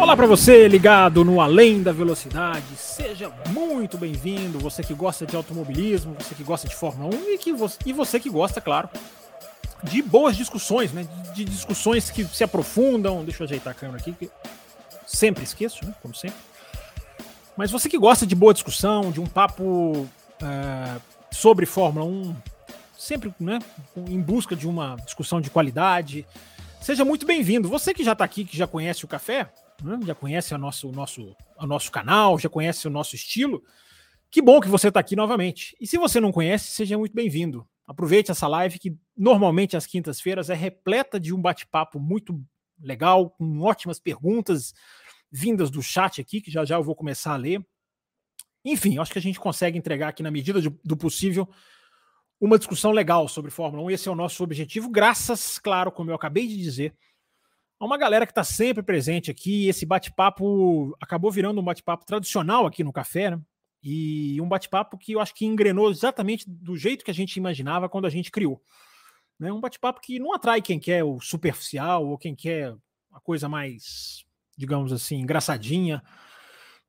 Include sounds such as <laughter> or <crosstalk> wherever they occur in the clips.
Olá para você ligado no Além da Velocidade. Seja muito bem-vindo. Você que gosta de automobilismo, você que gosta de Fórmula 1 e, que você, e você que gosta, claro, de boas discussões, né? De, discussões que se aprofundam. Deixa eu ajeitar a câmera aqui, que sempre esqueço, né? Como sempre. Mas você que gosta de boa discussão, de um papo é, sobre Fórmula 1, sempre né, em busca de uma discussão de qualidade, seja muito bem-vindo. Você que já está aqui, que já conhece o café, né, já conhece o nosso, o, nosso, o nosso canal, já conhece o nosso estilo, que bom que você está aqui novamente. E se você não conhece, seja muito bem-vindo. Aproveite essa live que normalmente às quintas-feiras é repleta de um bate-papo muito legal, com ótimas perguntas, vindas do chat aqui, que já já eu vou começar a ler. Enfim, acho que a gente consegue entregar aqui, na medida do possível, uma discussão legal sobre Fórmula 1. Esse é o nosso objetivo, graças, claro, como eu acabei de dizer, a uma galera que está sempre presente aqui. Esse bate-papo acabou virando um bate-papo tradicional aqui no café, né? E um bate-papo que eu acho que engrenou exatamente do jeito que a gente imaginava quando a gente criou. Né? Um bate-papo que não atrai quem quer o superficial ou quem quer a coisa mais digamos assim, engraçadinha,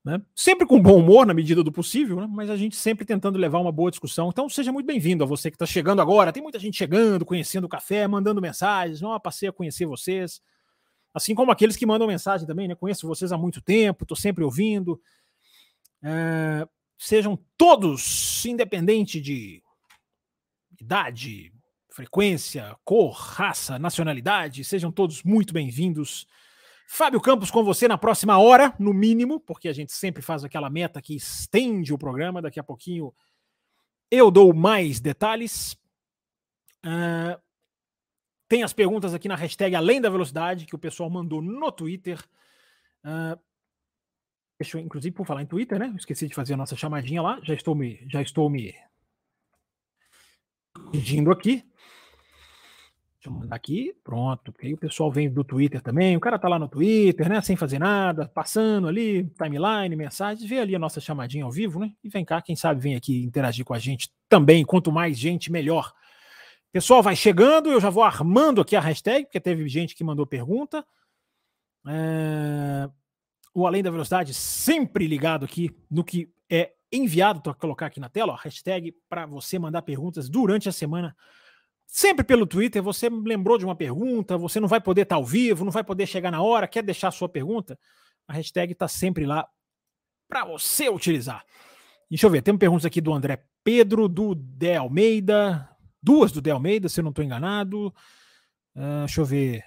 né? Sempre com bom humor na medida do possível, né? mas a gente sempre tentando levar uma boa discussão. Então seja muito bem-vindo a você que está chegando agora. Tem muita gente chegando, conhecendo o café, mandando mensagens. Oh, passei a conhecer vocês. Assim como aqueles que mandam mensagem também, né? Conheço vocês há muito tempo, estou sempre ouvindo. É, sejam todos, independente de idade, frequência, cor, raça, nacionalidade, sejam todos muito bem-vindos Fábio Campos com você na próxima hora, no mínimo, porque a gente sempre faz aquela meta que estende o programa. Daqui a pouquinho eu dou mais detalhes. Uh, tem as perguntas aqui na hashtag Além da Velocidade, que o pessoal mandou no Twitter. Uh, deixa eu, inclusive, por falar em Twitter, né? Esqueci de fazer a nossa chamadinha lá. Já estou me, já estou me pedindo aqui. Deixa eu mandar aqui, pronto, porque aí o pessoal vem do Twitter também, o cara tá lá no Twitter, né, sem fazer nada, passando ali, timeline, mensagens, vê ali a nossa chamadinha ao vivo, né, e vem cá, quem sabe vem aqui interagir com a gente também, quanto mais gente, melhor. Pessoal, vai chegando, eu já vou armando aqui a hashtag, porque teve gente que mandou pergunta. É... O Além da Velocidade sempre ligado aqui no que é enviado, a colocar aqui na tela, ó, hashtag para você mandar perguntas durante a semana Sempre pelo Twitter, você lembrou de uma pergunta, você não vai poder estar ao vivo, não vai poder chegar na hora, quer deixar a sua pergunta? A hashtag está sempre lá para você utilizar. Deixa eu ver, tem perguntas aqui do André Pedro, do De Almeida, duas do De Almeida, se eu não estou enganado. Uh, deixa eu ver,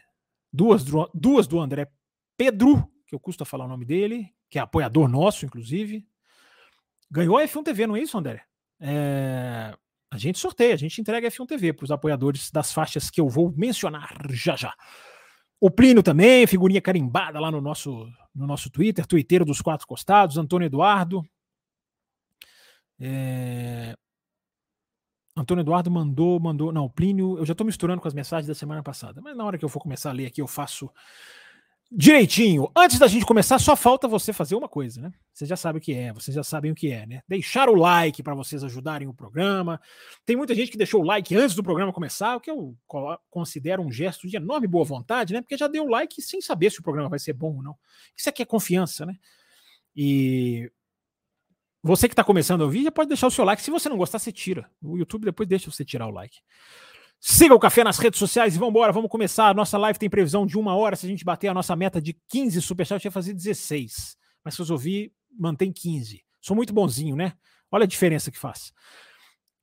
duas, duas do André Pedro, que eu custa falar o nome dele, que é apoiador nosso, inclusive. Ganhou a F1 TV, não é isso, André? É... A gente sorteia, a gente entrega F1 TV para os apoiadores das faixas que eu vou mencionar já já. O Plínio também, figurinha carimbada lá no nosso, no nosso Twitter, Twitteiro dos Quatro Costados, Antônio Eduardo. É... Antônio Eduardo mandou, mandou. Não, Plínio, eu já estou misturando com as mensagens da semana passada, mas na hora que eu for começar a ler aqui, eu faço direitinho. Antes da gente começar, só falta você fazer uma coisa, né? Vocês já sabem o que é, vocês já sabem o que é, né? Deixar o like para vocês ajudarem o programa. Tem muita gente que deixou o like antes do programa começar, o que eu considero um gesto de enorme boa vontade, né? Porque já deu o like sem saber se o programa vai ser bom ou não. Isso aqui é confiança, né? E você que está começando a ouvir, já pode deixar o seu like. Se você não gostar, você tira. O YouTube depois deixa você tirar o like. Siga o Café nas redes sociais e vamos embora, vamos começar. A nossa live tem previsão de uma hora. Se a gente bater a nossa meta de 15 superchats, ia fazer 16. Mas se ouvir, mantém 15. Sou muito bonzinho, né? Olha a diferença que faz.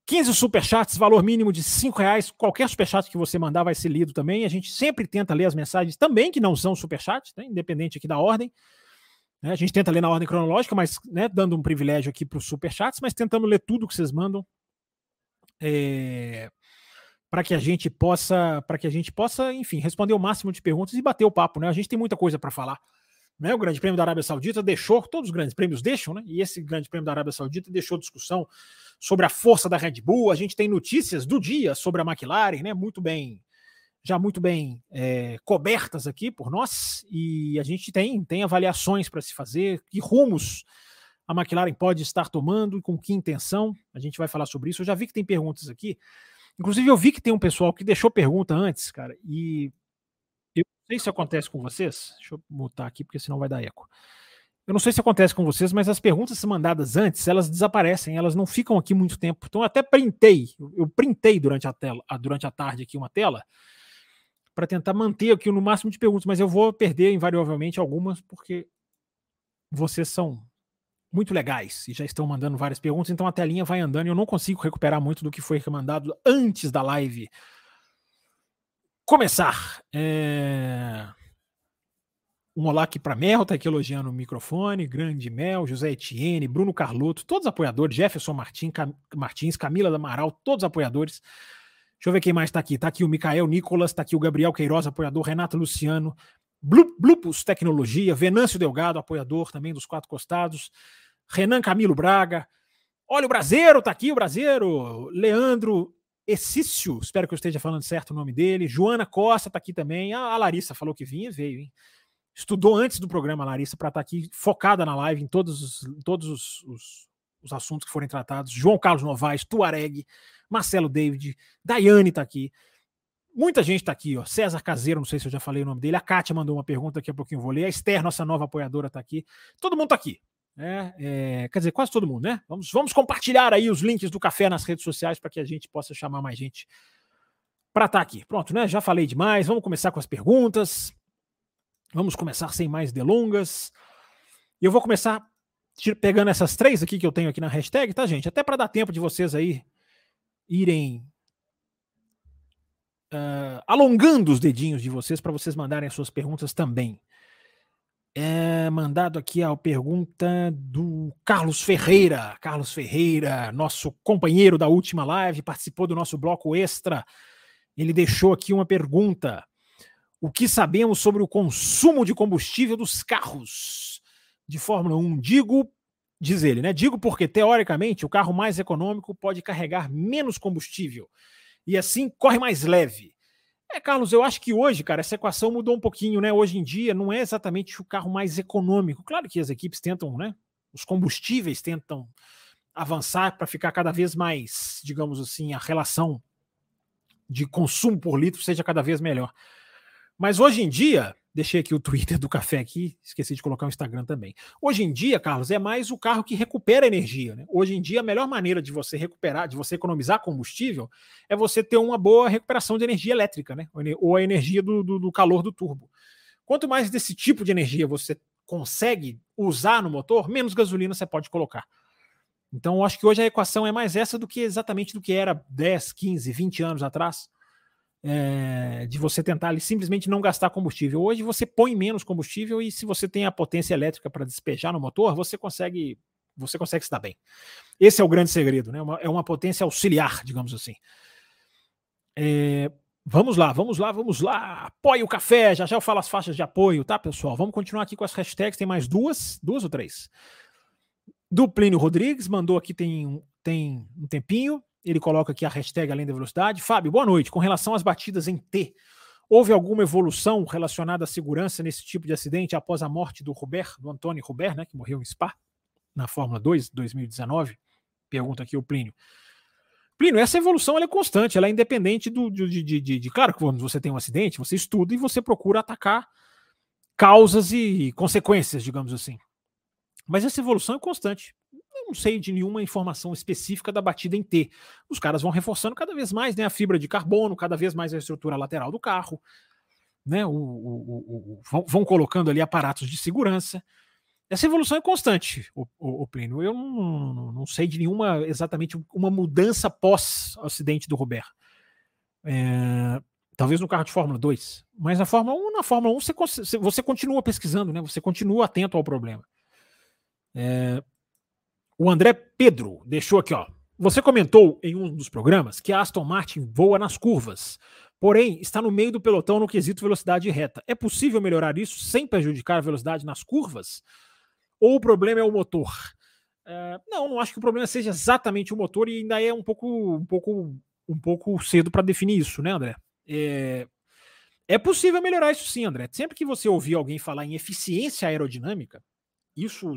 15 superchats, valor mínimo de 5 reais. Qualquer superchat que você mandar vai ser lido também. A gente sempre tenta ler as mensagens também que não são superchats, né? independente aqui da ordem. Né? A gente tenta ler na ordem cronológica, mas né, dando um privilégio aqui para os superchats, mas tentando ler tudo que vocês mandam. É para que a gente possa, para que a gente possa, enfim, responder o máximo de perguntas e bater o papo, né? A gente tem muita coisa para falar Né, o Grande Prêmio da Arábia Saudita deixou, todos os grandes prêmios deixam, né? E esse Grande Prêmio da Arábia Saudita deixou discussão sobre a força da Red Bull. A gente tem notícias do dia sobre a McLaren, né? Muito bem, já muito bem é, cobertas aqui por nós. E a gente tem, tem avaliações para se fazer, que rumos a McLaren pode estar tomando e com que intenção. A gente vai falar sobre isso. Eu já vi que tem perguntas aqui. Inclusive, eu vi que tem um pessoal que deixou pergunta antes, cara, e eu não sei se acontece com vocês. Deixa eu mutar aqui, porque senão vai dar eco. Eu não sei se acontece com vocês, mas as perguntas mandadas antes, elas desaparecem, elas não ficam aqui muito tempo. Então eu até printei, eu printei durante a tela, durante a tarde aqui uma tela para tentar manter aqui no máximo de perguntas, mas eu vou perder invariavelmente algumas porque vocês são muito legais e já estão mandando várias perguntas, então a telinha vai andando e eu não consigo recuperar muito do que foi mandado antes da live começar. É... Um olá aqui para Mel, tá aqui elogiando o microfone, grande Mel, José Etienne, Bruno Carloto, todos apoiadores, Jefferson Martins, Cam... Martins Camila Amaral, todos apoiadores. Deixa eu ver quem mais está aqui. Está aqui o Micael Nicolas, está aqui o Gabriel Queiroz, apoiador, Renato Luciano, Blupus Tecnologia, Venâncio Delgado, apoiador também dos Quatro Costados, Renan Camilo Braga. Olha o Brasileiro, tá aqui o Brasileiro. Leandro Essício, espero que eu esteja falando certo o nome dele. Joana Costa tá aqui também. A Larissa falou que vinha, veio, hein? Estudou antes do programa, Larissa, para estar tá aqui focada na live em todos, os, todos os, os, os, assuntos que forem tratados. João Carlos Novaes, Tuareg, Marcelo David, Daiane tá aqui. Muita gente está aqui, ó. César Caseiro, não sei se eu já falei o nome dele. A Kátia mandou uma pergunta, daqui a pouquinho eu vou ler. A Esther, nossa nova apoiadora, está aqui. Todo mundo está aqui. É, é, quer dizer, quase todo mundo, né? Vamos, vamos compartilhar aí os links do café nas redes sociais para que a gente possa chamar mais gente para estar tá aqui. Pronto, né? Já falei demais. Vamos começar com as perguntas. Vamos começar sem mais delongas. Eu vou começar pegando essas três aqui que eu tenho aqui na hashtag, tá, gente? Até para dar tempo de vocês aí irem uh, alongando os dedinhos de vocês para vocês mandarem as suas perguntas também. É mandado aqui a pergunta do Carlos Ferreira. Carlos Ferreira, nosso companheiro da última live, participou do nosso bloco extra. Ele deixou aqui uma pergunta. O que sabemos sobre o consumo de combustível dos carros de Fórmula 1? Digo, diz ele, né? Digo porque, teoricamente, o carro mais econômico pode carregar menos combustível e assim corre mais leve. É, Carlos, eu acho que hoje, cara, essa equação mudou um pouquinho, né? Hoje em dia não é exatamente o carro mais econômico. Claro que as equipes tentam, né? Os combustíveis tentam avançar para ficar cada vez mais, digamos assim, a relação de consumo por litro seja cada vez melhor. Mas hoje em dia, Deixei aqui o Twitter do café aqui, esqueci de colocar o Instagram também. Hoje em dia, Carlos, é mais o carro que recupera energia. Né? Hoje em dia, a melhor maneira de você recuperar, de você economizar combustível, é você ter uma boa recuperação de energia elétrica, né? Ou a energia do, do, do calor do turbo. Quanto mais desse tipo de energia você consegue usar no motor, menos gasolina você pode colocar. Então, eu acho que hoje a equação é mais essa do que exatamente do que era 10, 15, 20 anos atrás é, de você tentar ali, simplesmente não gastar combustível. Hoje você põe menos combustível e se você tem a potência elétrica para despejar no motor, você consegue você consegue se dar bem. Esse é o grande segredo, né? Uma, é uma potência auxiliar, digamos assim. É, vamos lá, vamos lá, vamos lá. Apoie o café. Já já eu falo as faixas de apoio, tá, pessoal? Vamos continuar aqui com as hashtags. Tem mais duas, duas ou três. Do Plínio Rodrigues mandou aqui tem, tem um tempinho. Ele coloca aqui a hashtag Além da Velocidade. Fábio, boa noite. Com relação às batidas em T, houve alguma evolução relacionada à segurança nesse tipo de acidente após a morte do Robert, do Antônio Robert, né, que morreu em Spa, na Fórmula 2, 2019? Pergunta aqui o Plínio. Plínio, essa evolução é constante, ela é independente do, de, de, de, de, Claro que quando você tem um acidente, você estuda e você procura atacar causas e consequências, digamos assim. Mas essa evolução é constante não sei de nenhuma informação específica da batida em T. Os caras vão reforçando cada vez mais né, a fibra de carbono, cada vez mais a estrutura lateral do carro, né, o, o, o, vão, vão, colocando ali aparatos de segurança. Essa evolução é constante, o, o, Plínio. Eu não, não, não, sei de nenhuma exatamente uma mudança pós-acidente do Roberto. É, talvez no carro de Fórmula 2, mas na Fórmula 1, na Fórmula 1 você, você continua pesquisando, né? Você continua atento ao problema. É, o André Pedro deixou aqui, ó. Você comentou em um dos programas que a Aston Martin voa nas curvas. porém está no meio do pelotão no quesito velocidade reta. É possível melhorar isso sem prejudicar a velocidade nas curvas? Ou o problema é o motor? É, não, não acho que o problema seja exatamente o motor e ainda é um pouco, um pouco, um pouco cedo para definir isso, né, André? É, é possível melhorar isso sim, André. Sempre que você ouvir alguém falar em eficiência aerodinâmica, isso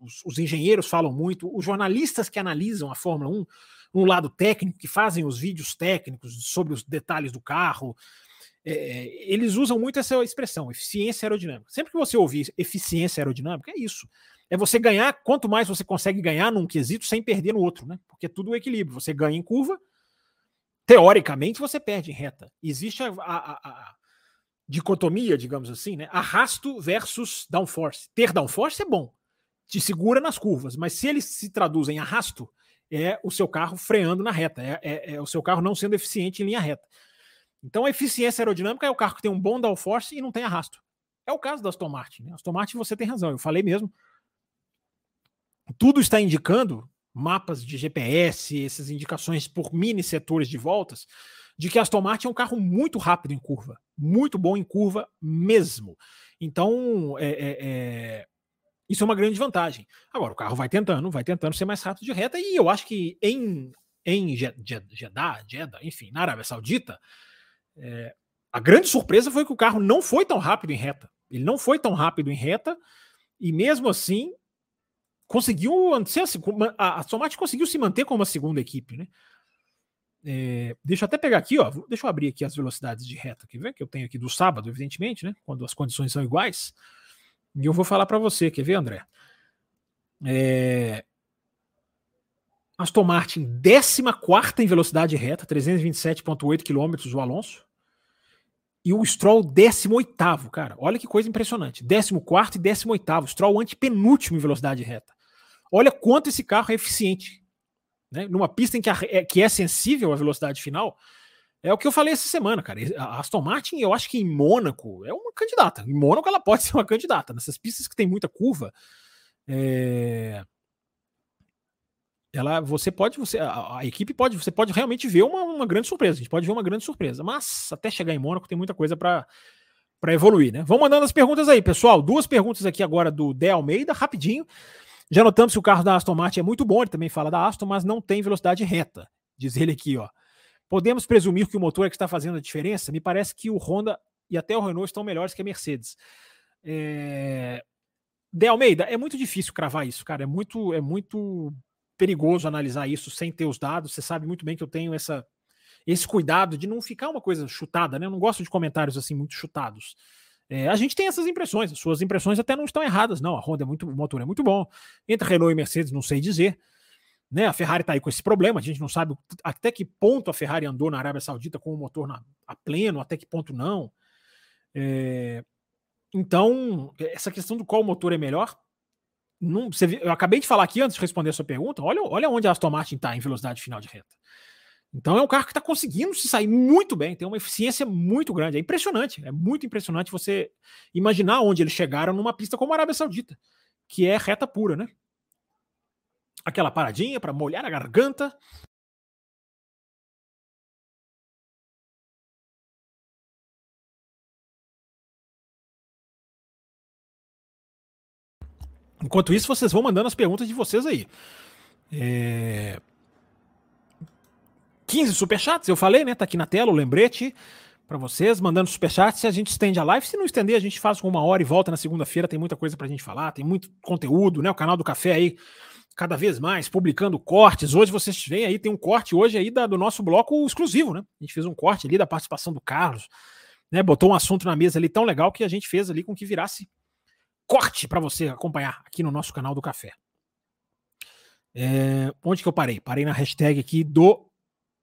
os, os, engenheiros falam muito, os jornalistas que analisam a Fórmula 1 no lado técnico, que fazem os vídeos técnicos sobre os detalhes do carro, é, eles usam muito essa expressão, eficiência aerodinâmica. Sempre que você ouvir eficiência aerodinâmica, é isso. É você ganhar, quanto mais você consegue ganhar num quesito sem perder no outro, né? Porque é tudo o equilíbrio. Você ganha em curva, teoricamente você perde em reta. Existe a, a, a dicotomia, digamos assim, né? Arrasto versus downforce. Ter downforce é bom, te segura nas curvas, mas se ele se traduz em arrasto, é o seu carro freando na reta, é, é, é, o seu carro não sendo eficiente em linha reta. Então a eficiência aerodinâmica é o carro que tem um bom downforce e não tem arrasto. É o caso da Aston Martin. Né? Aston Martin você tem razão, eu falei mesmo. Tudo está indicando, mapas de GPS, essas indicações por mini setores de voltas, de que a Aston Martin é um carro muito rápido em curva, muito bom em curva mesmo. Então, é, é, é, isso é uma grande vantagem. Agora, o carro vai tentando, vai tentando ser mais rápido de reta, e eu acho que em, em Jeddah, Jeddah, enfim, na Arábia Saudita, é, a grande surpresa foi que o carro não foi tão rápido em reta. Ele não foi tão rápido em reta, e mesmo assim conseguiu assim, a Aston Martin conseguiu se manter como uma segunda equipe, né? É, deixa eu até pegar aqui, ó. Deixa eu abrir aqui as velocidades de reta, quer ver? Que eu tenho aqui do sábado, evidentemente, né? Quando as condições são iguais. E eu vou falar para você, quer ver, André? É, Aston Martin, 14 em velocidade reta, 327,8 km o Alonso. E o Stroll, 18, cara. Olha que coisa impressionante. 14 e 18. Stroll antepenúltimo em velocidade reta. Olha quanto esse carro é eficiente né, numa pista em que, a, é, que é sensível à velocidade final, é o que eu falei essa semana, cara. A Aston Martin, eu acho que em Mônaco é uma candidata. Em Mônaco ela pode <laughs> ser uma candidata. Nessas pistas que tem muita curva, é... ela, você pode, você, a, a, equipe pode, você pode realmente ver uma, uma grande surpresa. A gente pode ver uma grande surpresa. Mas até chegar em Mônaco tem muita coisa para para evoluir, né? Vamos mandando as perguntas aí, pessoal. Duas perguntas aqui agora do De Almeida, rapidinho. Já notamos que o carro da Aston Martin é muito bom, ele também fala da Aston, mas não tem velocidade reta. Diz ele aqui, ó. Podemos presumir que o motor é que está fazendo a diferença? Me parece que o Honda e até o Renault estão melhores que a Mercedes. É... De Almeida, é muito difícil cravar isso, cara. É muito, é muito perigoso analisar isso sem ter os dados. Você sabe muito bem que eu tenho essa, esse cuidado de não ficar uma coisa chutada, né? Eu não gosto de comentários assim muito chutados. É, a gente tem essas impressões, as suas impressões até não estão erradas, não. A Honda é muito, o motor é muito bom. Entre Renault e Mercedes, não sei dizer. Né, a Ferrari está aí com esse problema, a gente não sabe até que ponto a Ferrari andou na Arábia Saudita com o motor na, a pleno, até que ponto não. É, então, essa questão do qual motor é melhor, não, você, eu acabei de falar aqui antes de responder a sua pergunta, olha, olha onde a Aston Martin está em velocidade final de reta. Então é um carro que está conseguindo se sair muito bem, tem uma eficiência muito grande. É impressionante, é muito impressionante você imaginar onde eles chegaram numa pista como a Arábia Saudita, que é reta pura, né? Aquela paradinha para molhar a garganta. Enquanto isso, vocês vão mandando as perguntas de vocês aí. É... 15 superchats, eu falei, né? Tá aqui na tela o lembrete para vocês, mandando superchats. Se a gente estende a live, se não estender, a gente faz com uma hora e volta na segunda-feira. Tem muita coisa pra gente falar, tem muito conteúdo, né? O canal do Café aí, cada vez mais, publicando cortes. Hoje vocês veem aí, tem um corte hoje aí da, do nosso bloco exclusivo, né? A gente fez um corte ali da participação do Carlos, né? Botou um assunto na mesa ali tão legal que a gente fez ali com que virasse corte para você acompanhar aqui no nosso canal do Café. É, onde que eu parei? Parei na hashtag aqui do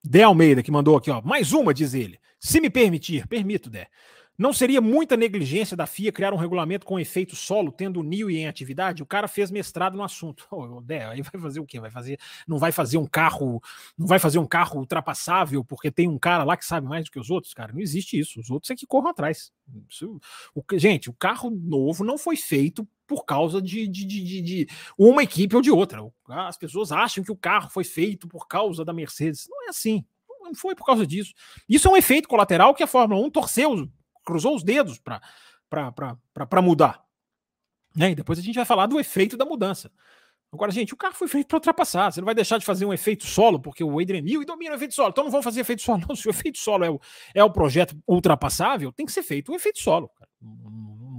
Dé Almeida, que mandou aqui, ó. Mais uma, diz ele. Se me permitir, permito, Dé. Não seria muita negligência da FIA criar um regulamento com efeito solo, tendo o NIO em atividade? O cara fez mestrado no assunto. <laughs> Oh, Dé, aí vai fazer o quê? Vai fazer, não vai fazer um carro, não vai fazer um carro ultrapassável porque tem um cara lá que sabe mais do que os outros, cara. Não existe isso. Os outros é que corram atrás. Isso, o, gente, o carro novo não foi feito por causa de, de, de, de, uma equipe ou de outra. As pessoas acham que o carro foi feito por causa da Mercedes. Não é assim. Não foi por causa disso. Isso é um efeito colateral que a Fórmula 1 torceu, cruzou os dedos para mudar. Né? E depois a gente vai falar do efeito da mudança. Agora, gente, o carro foi feito para ultrapassar. Você não vai deixar de fazer um efeito solo, porque o Adrian Newey domina o efeito solo. Então não vão fazer efeito solo, não. Se o efeito solo é o, é o projeto ultrapassável, tem que ser feito um efeito solo.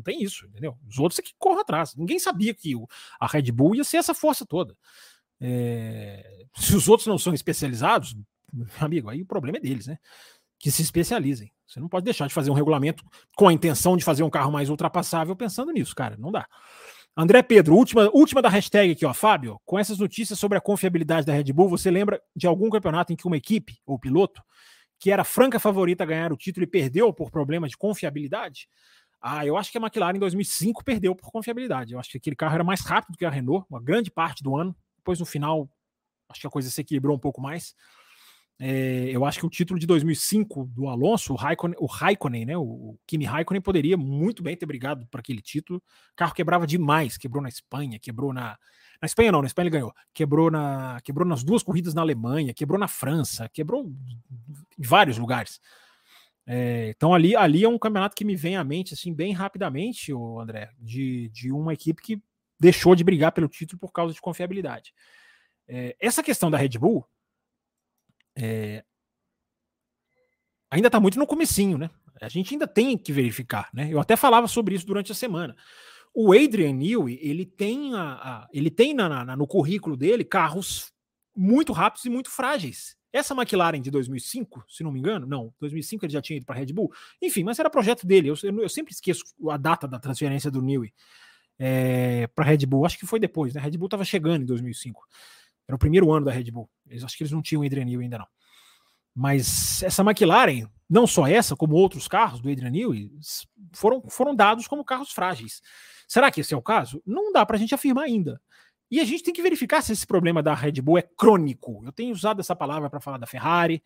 Não, tem isso, entendeu? Os outros é que corram atrás. Ninguém sabia que a Red Bull ia ser essa força toda. É, se os outros não são especializados, amigo, aí o problema é deles, né? Que se especializem. Você não pode deixar de fazer um regulamento com a intenção de fazer um carro mais ultrapassável pensando nisso, cara. Não dá. André Pedro, última, última da hashtag aqui, ó. Fábio, com essas notícias sobre a confiabilidade da Red Bull, você lembra de algum campeonato em que uma equipe ou piloto que era franca favorita a ganhar o título e perdeu por problemas de confiabilidade? Ah, eu acho que a McLaren em 2005 perdeu por confiabilidade. Eu acho que aquele carro era mais rápido que a Renault, uma grande parte do ano. Depois, no final, acho que a coisa se equilibrou um pouco mais. É, eu acho que o título de 2005 do Alonso, o Raikkonen, o Raikkonen, né, o Kimi Raikkonen poderia muito bem ter brigado por aquele título. O carro quebrava demais, quebrou na Espanha, quebrou na na Espanha não, na Espanha ele ganhou. Quebrou na quebrou nas duas corridas na Alemanha, quebrou na França, quebrou em vários lugares. É, então ali ali é um campeonato que me vem à mente assim bem rapidamente, o André, de, de uma equipe que deixou de brigar pelo título por causa de confiabilidade. É, essa questão da Red Bull é, ainda está muito no comecinho, né? A gente ainda tem que verificar, né? Eu até falava sobre isso durante a semana. O Adrian Newey, ele tem, a, a ele tem na, na, no currículo dele carros muito rápidos e muito frágeis. Essa McLaren de 2005, se não me engano, não, 2005 ele já tinha ido para a Red Bull. Enfim, mas era projeto dele. Eu, eu, eu sempre esqueço a data da transferência do Newey é, para a Red Bull. Acho que foi depois, né? A Red Bull estava chegando em 2005. Era o primeiro ano da Red Bull. Eles, acho que eles não tinham o Adrian Newey ainda não. Mas essa McLaren, não só essa, como outros carros do Adrian Newey, foram, foram dados como carros frágeis. Será que esse é o caso? Não dá para a gente afirmar ainda. E a gente tem que verificar se esse problema da Red Bull é crônico. Eu tenho usado essa palavra para falar da Ferrari,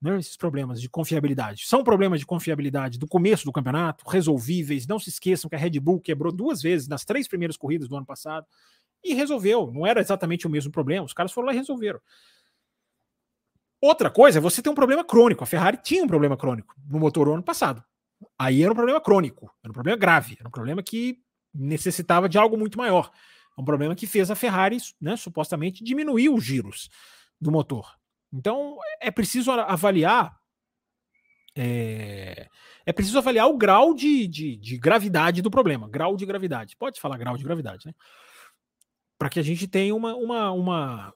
né, esses problemas de confiabilidade. São problemas de confiabilidade do começo do campeonato, resolvíveis. Não se esqueçam que a Red Bull quebrou duas vezes nas três primeiras corridas do ano passado e resolveu. Não era exatamente o mesmo problema, os caras foram lá e resolveram. Outra coisa é você ter um problema crônico. A Ferrari tinha um problema crônico no motor ano passado. Aí era um problema crônico, era um problema grave, era um problema que necessitava de algo muito maior. Um problema que fez a Ferrari, né, supostamente, diminuir os giros do motor. Então é preciso avaliar. É, é preciso avaliar o grau de, de, de gravidade do problema. Grau de gravidade. Pode falar grau de gravidade, né? para que a gente tenha uma, uma, uma,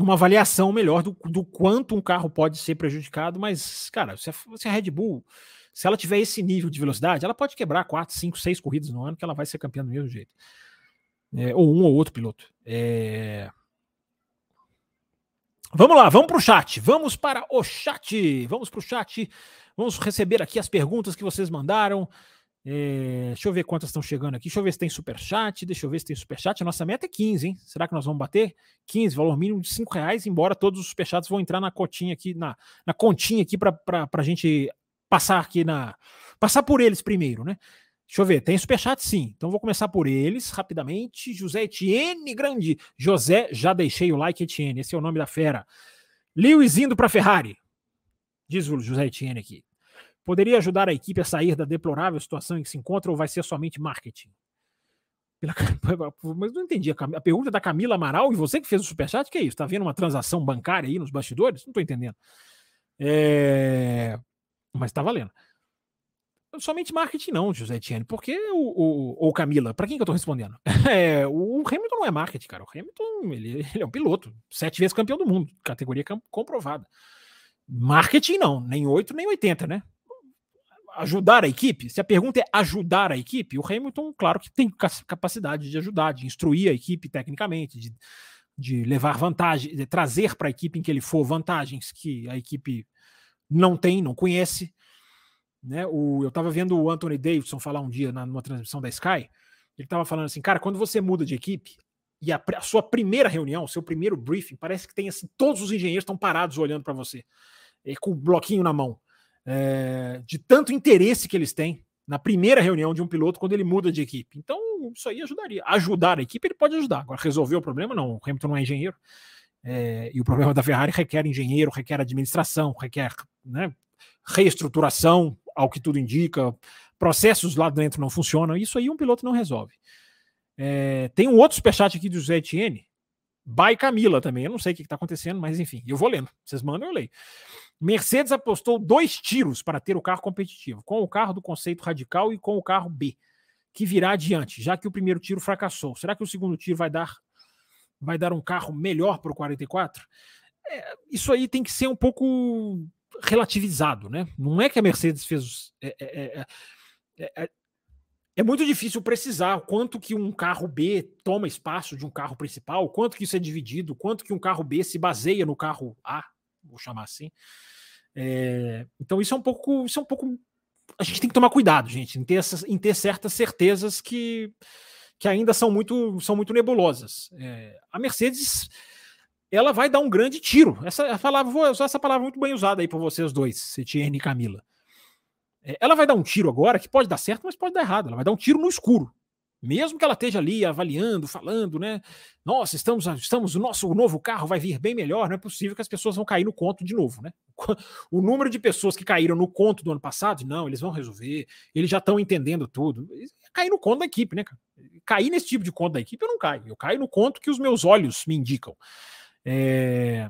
uma avaliação melhor do, do quanto um carro pode ser prejudicado. Mas, cara, se a, se a Red Bull, se ela tiver esse nível de velocidade, ela pode quebrar 4, 5, 6 corridas no ano que ela vai ser campeã do mesmo jeito. É, ou um ou outro piloto. É... Vamos lá, vamos para o chat. Vamos para o chat. Vamos para o chat. Vamos receber aqui as perguntas que vocês mandaram. É, deixa eu ver quantas estão chegando aqui. Deixa eu ver se tem superchat. Deixa eu ver se tem superchat. A nossa meta é 15, hein? Será que nós vamos bater? 15, valor mínimo de 5 reais, embora todos os superchats vão entrar na cotinha aqui, na, na continha aqui para a gente passar aqui na. Passar por eles primeiro, né? Deixa eu ver, tem superchat sim. Então vou começar por eles rapidamente. José Etienne Grande. José, já deixei o like, Etienne. Esse é o nome da fera. Lewis indo para Ferrari. Diz o José Etienne aqui. Poderia ajudar a equipe a sair da deplorável situação em que se encontra ou vai ser somente marketing? <laughs> Mas não entendi. A pergunta da Camila Amaral e você que fez o superchat, que é isso? Está vendo uma transação bancária aí nos bastidores? Não estou entendendo. É... Mas está valendo. Somente marketing não, José Etienne. Porque o, o, o Camila, para quem que eu estou respondendo? <laughs> É, o Hamilton não é marketing, cara. O Hamilton ele, <laughs> ele, é um piloto, sete vezes campeão do mundo, categoria comprovada. Marketing não, nem 8 nem 80, né? ajudar a equipe? Se a pergunta é ajudar a equipe, o Hamilton, claro que tem capacidade de ajudar, de instruir a equipe tecnicamente, de, de levar vantagem, de trazer para a equipe em que ele for vantagens que a equipe não tem, não conhece. Né? O, eu estava vendo o Anthony Davidson falar um dia na, numa transmissão da Sky. Ele estava falando assim, cara, quando você muda de equipe e a, a sua primeira reunião, o seu primeiro briefing, parece que tem assim, todos os engenheiros estão parados olhando para você, com o bloquinho na mão é, de tanto interesse que eles têm na primeira reunião de um piloto quando ele muda de equipe. Então, isso aí ajudaria. Ajudar a equipe, ele pode ajudar. Agora, resolver o problema, não. O Hamilton não é engenheiro. É, e o problema da Ferrari requer engenheiro, requer administração, requer né, reestruturação, ao que tudo indica. Processos lá dentro não funcionam. Isso aí um piloto não resolve. É, tem um outro superchat aqui do José Etienne. By Camila também. Eu não sei o que está acontecendo, mas enfim, eu vou lendo. Vocês mandam, eu leio. Mercedes apostou dois tiros para ter o carro competitivo, com o carro do conceito radical e com o carro B, que virá adiante, já que o primeiro tiro fracassou. Será que o segundo tiro vai dar vai dar um carro melhor para o 44? É, isso aí tem que ser um pouco relativizado, né? Não é que a Mercedes fez. É, é, é, é, é muito difícil precisar quanto que um carro B toma espaço de um carro principal, quanto que isso é dividido, quanto que um carro B se baseia no carro A, vou chamar assim. É, então isso é um pouco, isso é um pouco, a gente tem que tomar cuidado, gente, em ter, essas, em ter certas certezas que, que ainda são muito, são muito nebulosas. É, a Mercedes, ela vai dar um grande tiro. Essa palavra, vou usar essa palavra muito bem usada aí por vocês dois, Etienne e Camila. É, ela vai dar um tiro agora que pode dar certo, mas pode dar errado. Ela vai dar um tiro no escuro. Mesmo que ela esteja ali avaliando, falando, né? Nossa, estamos, estamos, o nosso novo carro vai vir bem melhor. Não é possível que as pessoas vão cair no conto de novo, né? <laughs> O número de pessoas que caíram no conto do ano passado, não, eles vão resolver, eles já estão entendendo tudo. Cair no conto da equipe, né? Cair nesse tipo de conto da equipe, eu não caio. Eu caio no conto que os meus olhos me indicam. É...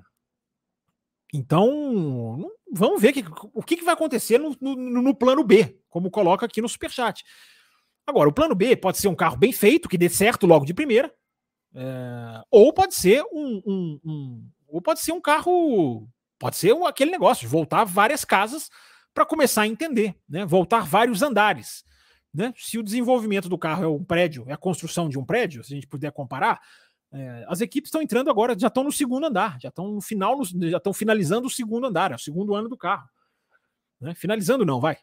Então, vamos ver que, o que, que vai acontecer no, no, no, plano B, como coloca aqui no Superchat. Agora, o plano B pode ser um carro bem feito, que dê certo logo de primeira, é, ou pode ser um, um, um, ou pode ser um carro, pode ser aquele negócio, voltar várias casas para começar a entender, né? voltar vários andares. Né? Se o desenvolvimento do carro é um prédio, é a construção de um prédio, se a gente puder comparar, é, as equipes estão entrando agora, já estão no segundo andar, já estão no final, já estão finalizando o segundo andar, é o segundo ano do carro. Né? Finalizando, não, vai.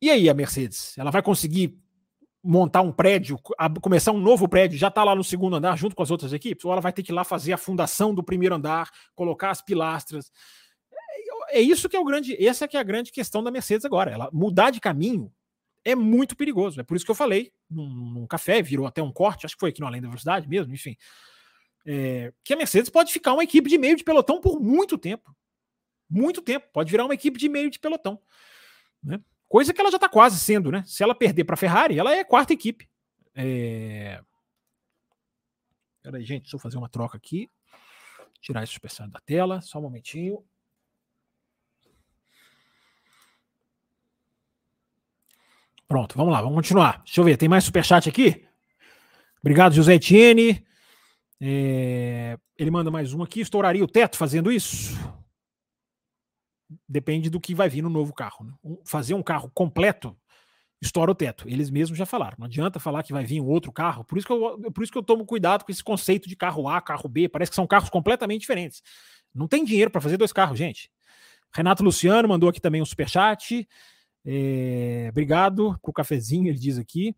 E aí, a Mercedes? Ela vai conseguir montar um prédio, começar um novo prédio, já está lá no segundo andar junto com as outras equipes? Ou ela vai ter que ir lá fazer a fundação do primeiro andar, colocar as pilastras? É, é isso que é o grande, essa que é a grande questão da Mercedes agora. Ela mudar de caminho é muito perigoso. É por isso que eu falei num, num café, virou até um corte, acho que foi aqui no Além da Velocidade mesmo, enfim. É, que a Mercedes pode ficar uma equipe de meio de pelotão por muito tempo. Muito tempo. Pode virar uma equipe de meio de pelotão. Né? Coisa que ela já está quase sendo, né? Se ela perder para a Ferrari, ela é quarta equipe. É... Peraí, gente, deixa eu fazer uma troca aqui. Tirar esse superchat da tela, só um momentinho. Pronto, vamos lá, vamos continuar. Deixa eu ver, tem mais superchat aqui? Obrigado, José Etienne. É, ele manda mais um aqui. Estouraria o teto fazendo isso? Depende do que vai vir no novo carro. Né? Fazer um carro completo estoura o teto. Eles mesmos já falaram. Não adianta falar que vai vir um outro carro. Por isso que eu, por isso que eu tomo cuidado com esse conceito de carro A, carro B. Parece que são carros completamente diferentes. Não tem dinheiro para fazer dois carros, gente. Renato Luciano mandou aqui também um superchat. É, obrigado pro cafezinho, ele diz aqui.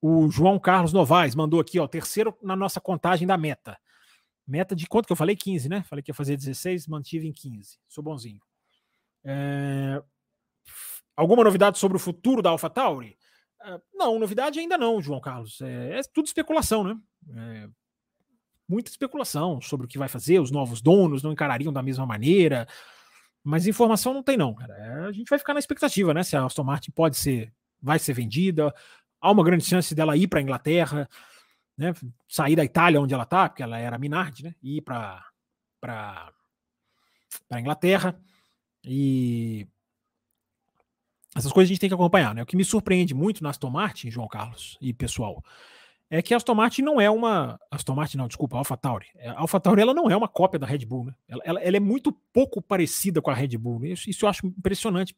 O João Carlos Novaes mandou aqui, ó, terceiro na nossa contagem da meta. Meta de quanto que eu falei? 15, né? Falei que ia fazer 16, mantive em 15. Sou bonzinho. É... Alguma novidade sobre o futuro da AlphaTauri? É, não, novidade ainda não, João Carlos. É, é tudo especulação, né? É, muita especulação sobre o que vai fazer, os novos donos não encarariam da mesma maneira. Mas informação não tem, não, cara. É, a gente vai ficar na expectativa, né? Se a Aston Martin pode ser, vai ser vendida. Há uma grande chance dela ir para a Inglaterra, né? Sair da Itália, onde ela está, porque ela era Minardi, né? E ir para para a Inglaterra. E essas coisas a gente tem que acompanhar, né? O que me surpreende muito na Aston Martin, João Carlos e pessoal, é que a Aston Martin não é uma. Aston Martin, não, desculpa, a AlphaTauri. É, a AlphaTauri ela não é uma cópia da Red Bull, né? Ela, ela, ela é muito pouco parecida com a Red Bull. Né? Isso, isso eu acho impressionante,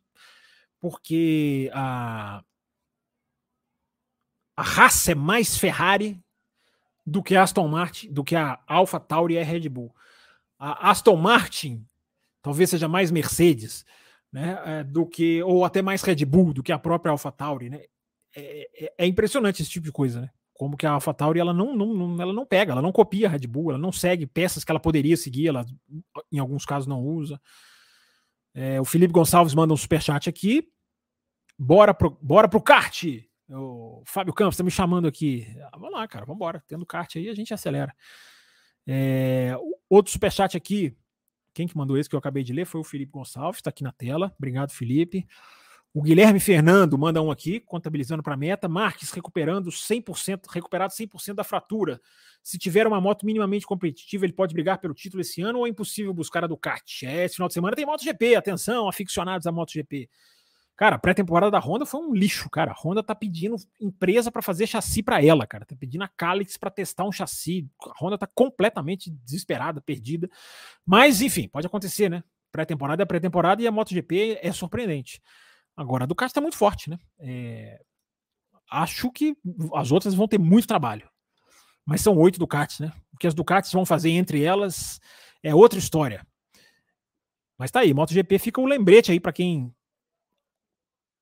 porque a, a raça é mais Ferrari do que a Aston Martin, do que a AlphaTauri é Red Bull. A Aston Martin talvez seja mais Mercedes, né? É, do que ou até mais Red Bull do que a própria AlphaTauri, né? É, é, é impressionante esse tipo de coisa, né? Como que a AlphaTauri ela não, não, não, ela não pega, ela não copia a Red Bull, ela não segue peças que ela poderia seguir, ela em alguns casos não usa. É, o Felipe Gonçalves manda um superchat aqui. Bora pro, bora pro kart! O Fábio Campos está me chamando aqui. Ah, vamos lá, cara, vamos embora. Tendo kart aí, a gente acelera. É, outro superchat aqui, quem que mandou esse que eu acabei de ler foi o Felipe Gonçalves, está aqui na tela. Obrigado, Felipe. O Guilherme Fernando manda um aqui, contabilizando para a meta. Marques recuperando 100%, recuperado 100% da fratura. Se tiver uma moto minimamente competitiva, ele pode brigar pelo título esse ano ou é impossível buscar a Ducati? É, esse final de semana tem MotoGP, atenção, aficionados a MotoGP. Cara, a pré-temporada da Honda foi um lixo, cara. A Honda tá pedindo empresa para fazer chassi para ela, cara. Tá pedindo a Calix para testar um chassi. A Honda tá completamente desesperada, perdida. Mas, enfim, pode acontecer, né? Pré-temporada é pré-temporada e a MotoGP é surpreendente. Agora, a Ducati está muito forte, né? É... Acho que as outras vão ter muito trabalho. Mas são oito Ducatis, né? O que as Ducatis vão fazer entre elas é outra história. Mas tá aí, MotoGP fica um lembrete aí para quem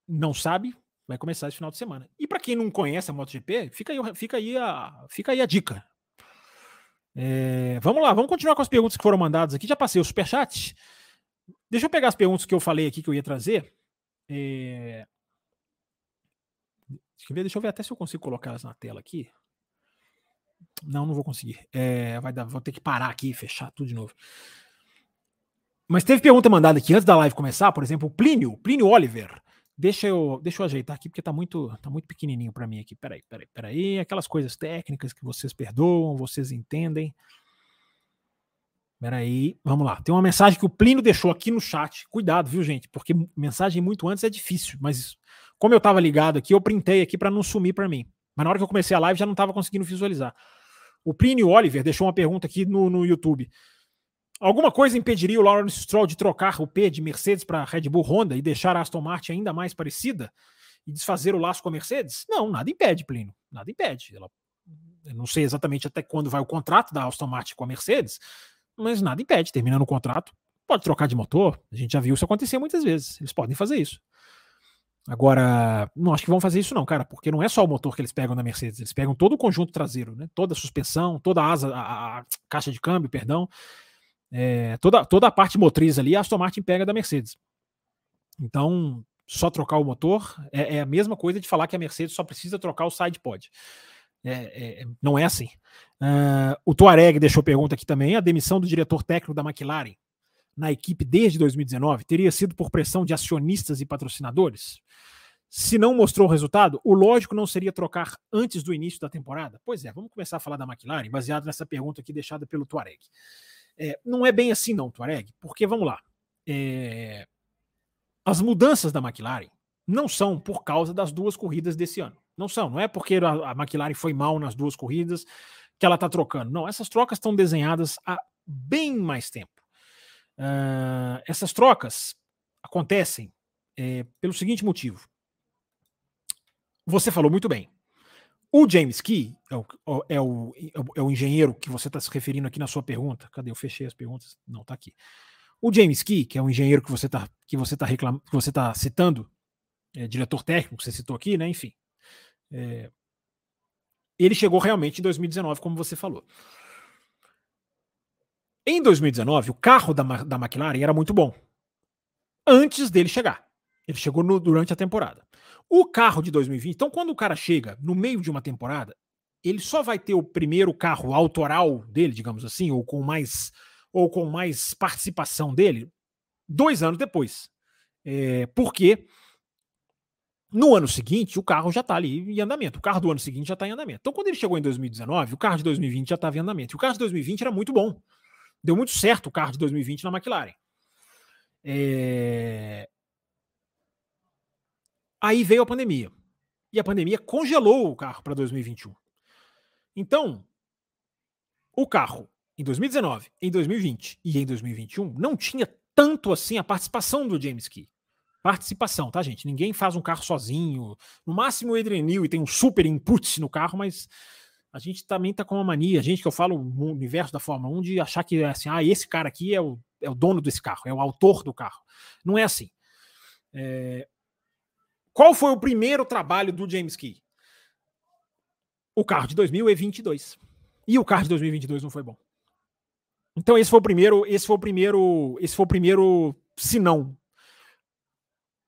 não sabe, vai começar esse final de semana. E para quem não conhece a MotoGP, fica aí, fica aí, a, fica aí a dica. É, vamos lá, vamos continuar com as perguntas que foram mandadas aqui. Já passei o superchat. Deixa eu pegar as perguntas que eu falei aqui que eu ia trazer. É... Deixa eu ver até se eu consigo colocar elas na tela aqui. Não, não vou conseguir. É, vai dar, vou ter que parar aqui e fechar tudo de novo. Mas teve pergunta mandada aqui antes da live começar, por exemplo, Plínio, Plínio Oliver. Deixa eu, deixa eu ajeitar aqui, porque tá muito, tá muito pequenininho para mim aqui. Peraí, peraí, peraí. Aquelas coisas técnicas que vocês perdoam, vocês entendem. Peraí, vamos lá. Tem uma mensagem que o Plínio deixou aqui no chat. Cuidado, viu, gente? Porque mensagem muito antes é difícil. Mas como eu tava ligado aqui, eu printei aqui para não sumir para mim. Mas na hora que eu comecei a live já não tava conseguindo visualizar. O Plínio Oliver deixou uma pergunta aqui no, no YouTube. Alguma coisa impediria o Lawrence Stroll de trocar o P de Mercedes para Red Bull Honda e deixar a Aston Martin ainda mais parecida e desfazer o laço com a Mercedes? Não, nada impede, Plínio. Nada impede. Ela, eu não sei exatamente até quando vai o contrato da Aston Martin com a Mercedes, mas nada impede. Terminando o contrato, pode trocar de motor. A gente já viu isso acontecer muitas vezes. Eles podem fazer isso. Agora, não acho que vão fazer isso não, cara, porque não é só o motor que eles pegam da Mercedes, eles pegam todo o conjunto traseiro, né? Toda a suspensão, toda a asa, a, a caixa de câmbio, perdão, é, toda, toda a parte motriz ali, a Aston Martin pega da Mercedes. Então, só trocar o motor é, é a mesma coisa de falar que a Mercedes só precisa trocar o side pod. É, é, não é assim. Uh, o Tuareg deixou pergunta aqui também: a demissão do diretor técnico da McLaren na equipe desde 2019 teria sido por pressão de acionistas e patrocinadores? Se não mostrou o resultado, o lógico não seria trocar antes do início da temporada? Pois é, vamos começar a falar da McLaren, baseado nessa pergunta aqui deixada pelo Tuareg. É, não é bem assim, não, Tuareg, porque vamos lá. É, as mudanças da McLaren não são por causa das duas corridas desse ano. Não são, não é porque a, a McLaren foi mal nas duas corridas que ela está trocando. Não, essas trocas estão desenhadas há bem mais tempo. Uh, essas trocas acontecem é, pelo seguinte motivo. Você falou muito bem. O James Key é o, é o, é o engenheiro que você está se referindo aqui na sua pergunta. Cadê? Eu fechei as perguntas. Não, está aqui. O James Key, que é o engenheiro que você está que você tá reclam, que você tá citando, é, diretor técnico, que você citou aqui, né? Enfim. É, ele chegou realmente em 2019, como você falou. Em 2019, o carro da, da McLaren era muito bom. Antes dele chegar. Ele chegou no, durante a temporada. O carro de 2020, então, quando o cara chega no meio de uma temporada, ele só vai ter o primeiro carro autoral dele, digamos assim, ou com mais ou com mais participação dele, dois anos depois. É, porque no ano seguinte, o carro já está ali em andamento. O carro do ano seguinte já está em andamento. Então, quando ele chegou em 2019, o carro de 2020 já estava em andamento. E o carro de 2020 era muito bom. Deu muito certo o carro de 2020 na McLaren. É... Aí veio a pandemia. E a pandemia congelou o carro para 2021. Então, o carro em 2019, em 2020 e em 2021 não tinha tanto assim a participação do James Key. Participação, tá, gente? Ninguém faz um carro sozinho. No máximo o Adrian Newey tem um super input no carro, mas a gente também tá com uma mania, a gente que eu falo no universo da Fórmula 1, de achar que é assim, ah, esse cara aqui é o, é o dono desse carro, é o autor do carro. Não é assim. É... Qual foi o primeiro trabalho do James Key? O carro de 2022. E o carro de 2022 não foi bom. Então esse foi o primeiro, esse foi o primeiro, esse foi o primeiro sinão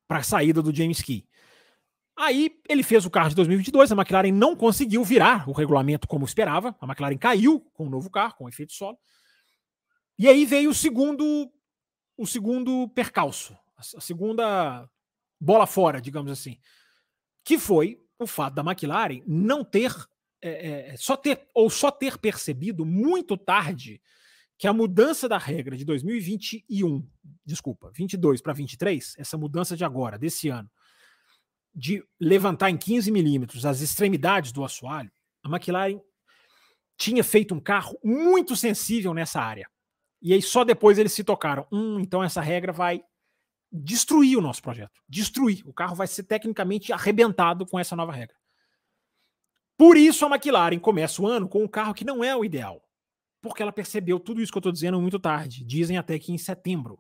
para a saída do James Key. Aí ele fez o carro de 2022, a McLaren não conseguiu virar o regulamento como esperava, a McLaren caiu com o novo carro, com efeito solo. E aí veio o segundo o segundo percalço, a segunda bola fora, digamos assim, que foi o fato da McLaren não ter é, é, só ter ou só ter percebido muito tarde que a mudança da regra de 2021, desculpa, 22 para 23, essa mudança de agora, desse ano, de levantar em 15 milímetros as extremidades do assoalho, a McLaren tinha feito um carro muito sensível nessa área. E aí só depois eles se tocaram. Hum, então essa regra vai destruir o nosso projeto. Destruir. O carro vai ser tecnicamente arrebentado com essa nova regra. Por isso a McLaren começa o ano com um carro que não é o ideal. Porque ela percebeu tudo isso que eu estou dizendo muito tarde. Dizem até que em setembro.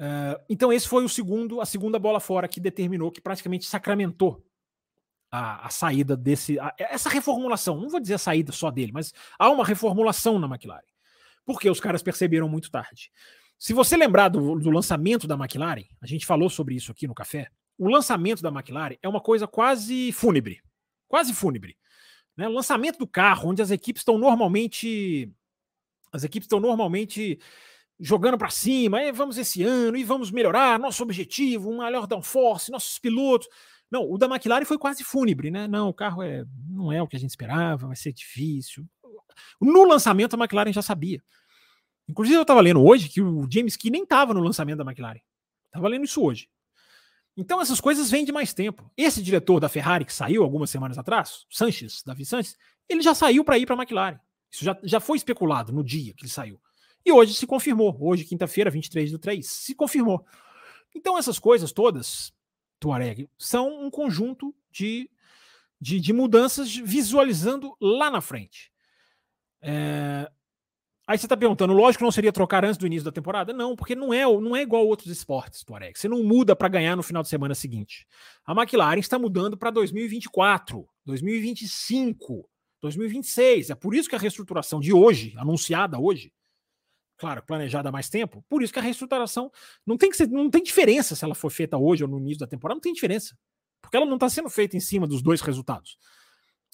Uh, então esse foi o segundo, a segunda bola fora que determinou, que praticamente sacramentou a, a saída desse, a, essa reformulação. Não vou dizer a saída só dele, mas há uma reformulação na McLaren, porque os caras perceberam muito tarde. Se você lembrar do, do lançamento da McLaren, a gente falou sobre isso aqui no café. O lançamento da McLaren é uma coisa quase fúnebre, quase fúnebre. Né? O lançamento do carro, onde as equipes estão normalmente, as equipes estão normalmente jogando para cima, e vamos esse ano, e vamos melhorar nosso objetivo, um melhor downforce, nossos pilotos. Não, o da McLaren foi quase fúnebre, né? Não, o carro é, não é o que a gente esperava, vai ser difícil. No lançamento, a McLaren já sabia. Inclusive, eu estava lendo hoje que o James Key nem estava no lançamento da McLaren. Estava lendo isso hoje. Então, essas coisas vêm de mais tempo. Esse diretor da Ferrari, que saiu algumas semanas atrás, Sanches, Davi Sanches, ele já saiu para ir para a McLaren. Isso já, já foi especulado no dia que ele saiu. E hoje se confirmou. Hoje, quinta-feira, 23 do 3, se confirmou. Então, essas coisas todas, Tuareg, são um conjunto de, de, de mudanças visualizando lá na frente. É... Aí você está perguntando, lógico que não seria trocar antes do início da temporada? Não, porque não é, não é igual a outros esportes, Tuareg. Você não muda para ganhar no final de semana seguinte. A McLaren está mudando para 2024, 2025, 2026. É por isso que a reestruturação de hoje, anunciada hoje, claro, planejada há mais tempo. Por isso que a reestruturação não tem que ser, não tem diferença se ela for feita hoje ou no início da temporada, não tem diferença. Porque ela não está sendo feita em cima dos dois resultados.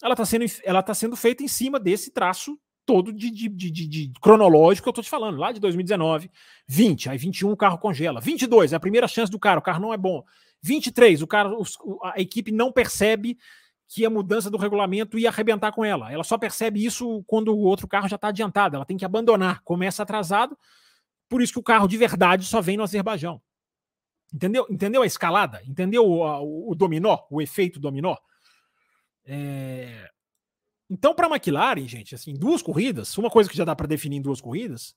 Ela está sendo, ela tá sendo feita em cima desse traço todo de, de, de, de cronológico que eu estou te falando, lá de 2019, 20, aí 21 o carro congela, 22 é a primeira chance do cara, o carro não é bom. 23, o cara, a equipe não percebe que a mudança do regulamento ia arrebentar com ela. Ela só percebe isso quando o outro carro já está adiantado. Ela tem que abandonar. Começa atrasado. Por isso que o carro de verdade só vem no Azerbaijão. Entendeu? Entendeu a escalada? Entendeu o, o dominó? O efeito dominó? É... Então, para a McLaren, gente, assim, duas corridas, uma coisa que já dá para definir em duas corridas,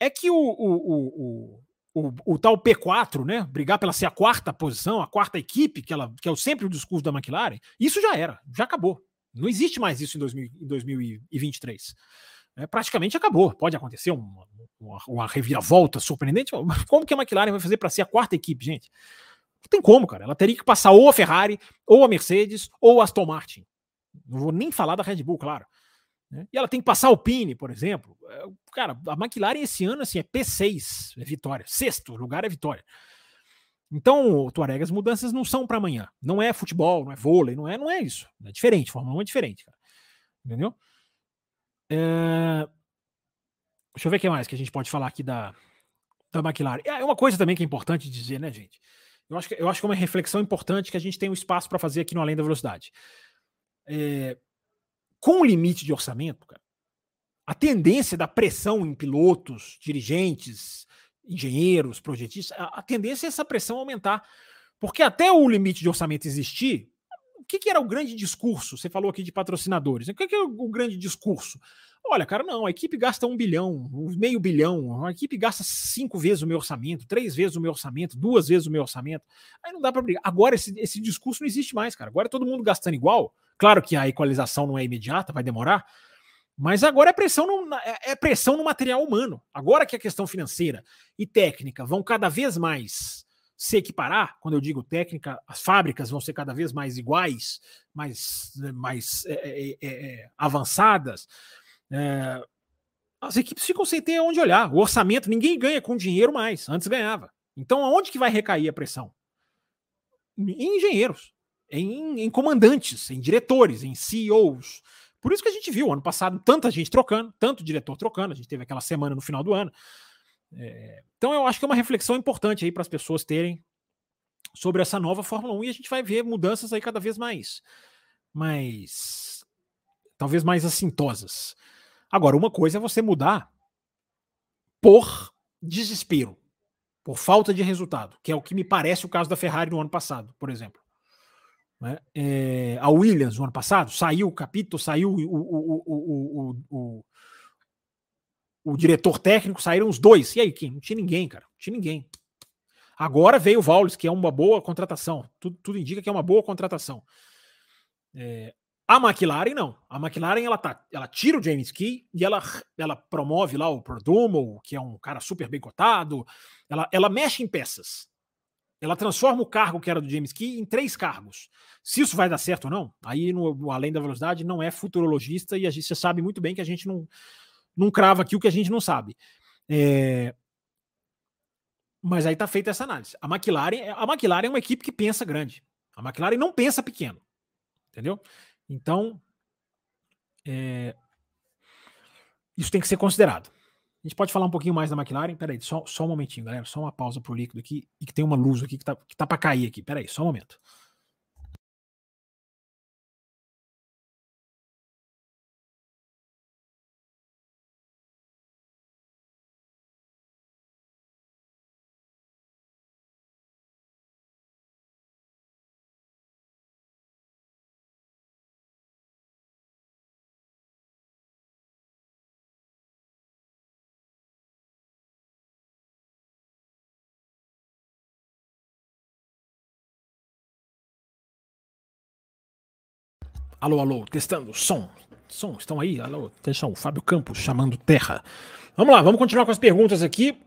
é que o, o, o, o, tal P4, né? Brigar pela ser a quarta posição, a quarta equipe, que, ela, que é sempre o discurso da McLaren, isso já era, já acabou. Não existe mais isso em, 2000, em 2023. É, praticamente acabou. Pode acontecer uma, uma, uma, reviravolta surpreendente. Como que a McLaren vai fazer para ser a quarta equipe, gente? Não tem como, cara. Ela teria que passar ou a Ferrari, ou a Mercedes, ou a Aston Martin. Não vou nem falar da Red Bull, claro. Né? E ela tem que passar o Pine, por exemplo. É, cara, a McLaren esse ano assim, é P6, é vitória. Sexto lugar é vitória. Então, Tuareg, as mudanças não são para amanhã. Não é futebol, não é vôlei, não é, não é isso. É diferente, Fórmula 1 é diferente, cara. Entendeu? É... Deixa eu ver o que mais que a gente pode falar aqui da, da McLaren. É uma coisa também que é importante dizer, né, gente? Eu acho que, eu acho que é uma reflexão importante que a gente tem um espaço para fazer aqui no Além da Velocidade. É, com o limite de orçamento, cara, a tendência da pressão em pilotos, dirigentes, engenheiros, projetistas, a, a tendência é essa pressão aumentar. Porque até o limite de orçamento existir, o que, que, era o grande discurso? Você falou aqui de patrocinadores. O que, que é o, o grande discurso? Olha, cara, não, a equipe gasta um bilhão, meio bilhão, a equipe gasta cinco vezes o meu orçamento, três vezes o meu orçamento, duas vezes o meu orçamento. Aí não dá para brigar. Agora esse, esse discurso não existe mais, cara. Agora é todo mundo gastando igual. Claro que a equalização não é imediata, vai demorar, mas agora é pressão no, é, é pressão no material humano. Agora que a questão financeira e técnica vão cada vez mais se equiparar, quando eu digo técnica, as fábricas vão ser cada vez mais iguais, mais, mais é, é, é, é avançadas. as equipes ficam sem ter onde olhar. O orçamento, ninguém ganha com dinheiro mais. Antes ganhava. Então, aonde que vai recair a pressão? em engenheiros, em, em comandantes, em diretores, em CEOs. Por isso que a gente viu ano passado tanta gente trocando, tanto diretor trocando. A gente teve aquela semana no final do ano. É, então eu acho que é uma reflexão importante aí para as pessoas terem sobre essa nova Fórmula 1 e a gente vai ver mudanças aí cada vez mais, mais talvez mais assintosas. Agora, uma coisa é você mudar por desespero, por falta de resultado, que é o que me parece o caso da Ferrari no ano passado, por exemplo. Né? É, a Williams no ano passado saiu o capítulo, saiu o, o, o, o, diretor técnico, saíram os dois. E aí, quem? Não tinha ninguém, cara. Não tinha ninguém. Agora veio o Vaules, que é uma boa contratação. Tudo, tudo indica que é uma boa contratação. É, a McLaren não. A McLaren ela, tá, ela tira o James Key e ela, ela promove lá o Perdomo, que é um cara super bem cotado. Ela, ela mexe em peças. Ela transforma o cargo que era do James Key em três cargos. Se isso vai dar certo ou não, aí no, no Além da Velocidade não é futurologista e a gente sabe muito bem que a gente não, não crava aqui o que a gente não sabe. É, mas aí está feita essa análise. A McLaren, a McLaren é uma equipe que pensa grande. A McLaren não pensa pequeno. Entendeu? Então, é, isso tem que ser considerado. Gente pode falar um pouquinho mais da McLaren. Peraí, só, só um momentinho, galera. Só uma pausa pro líquido aqui. E que tem uma luz aqui que tá, que tá para cair aqui. Peraí, só um momento. Alô, alô, testando, som. Som, estão aí? Alô, atenção, Fábio Campos chamando terra. Vamos lá, vamos continuar com as perguntas aqui.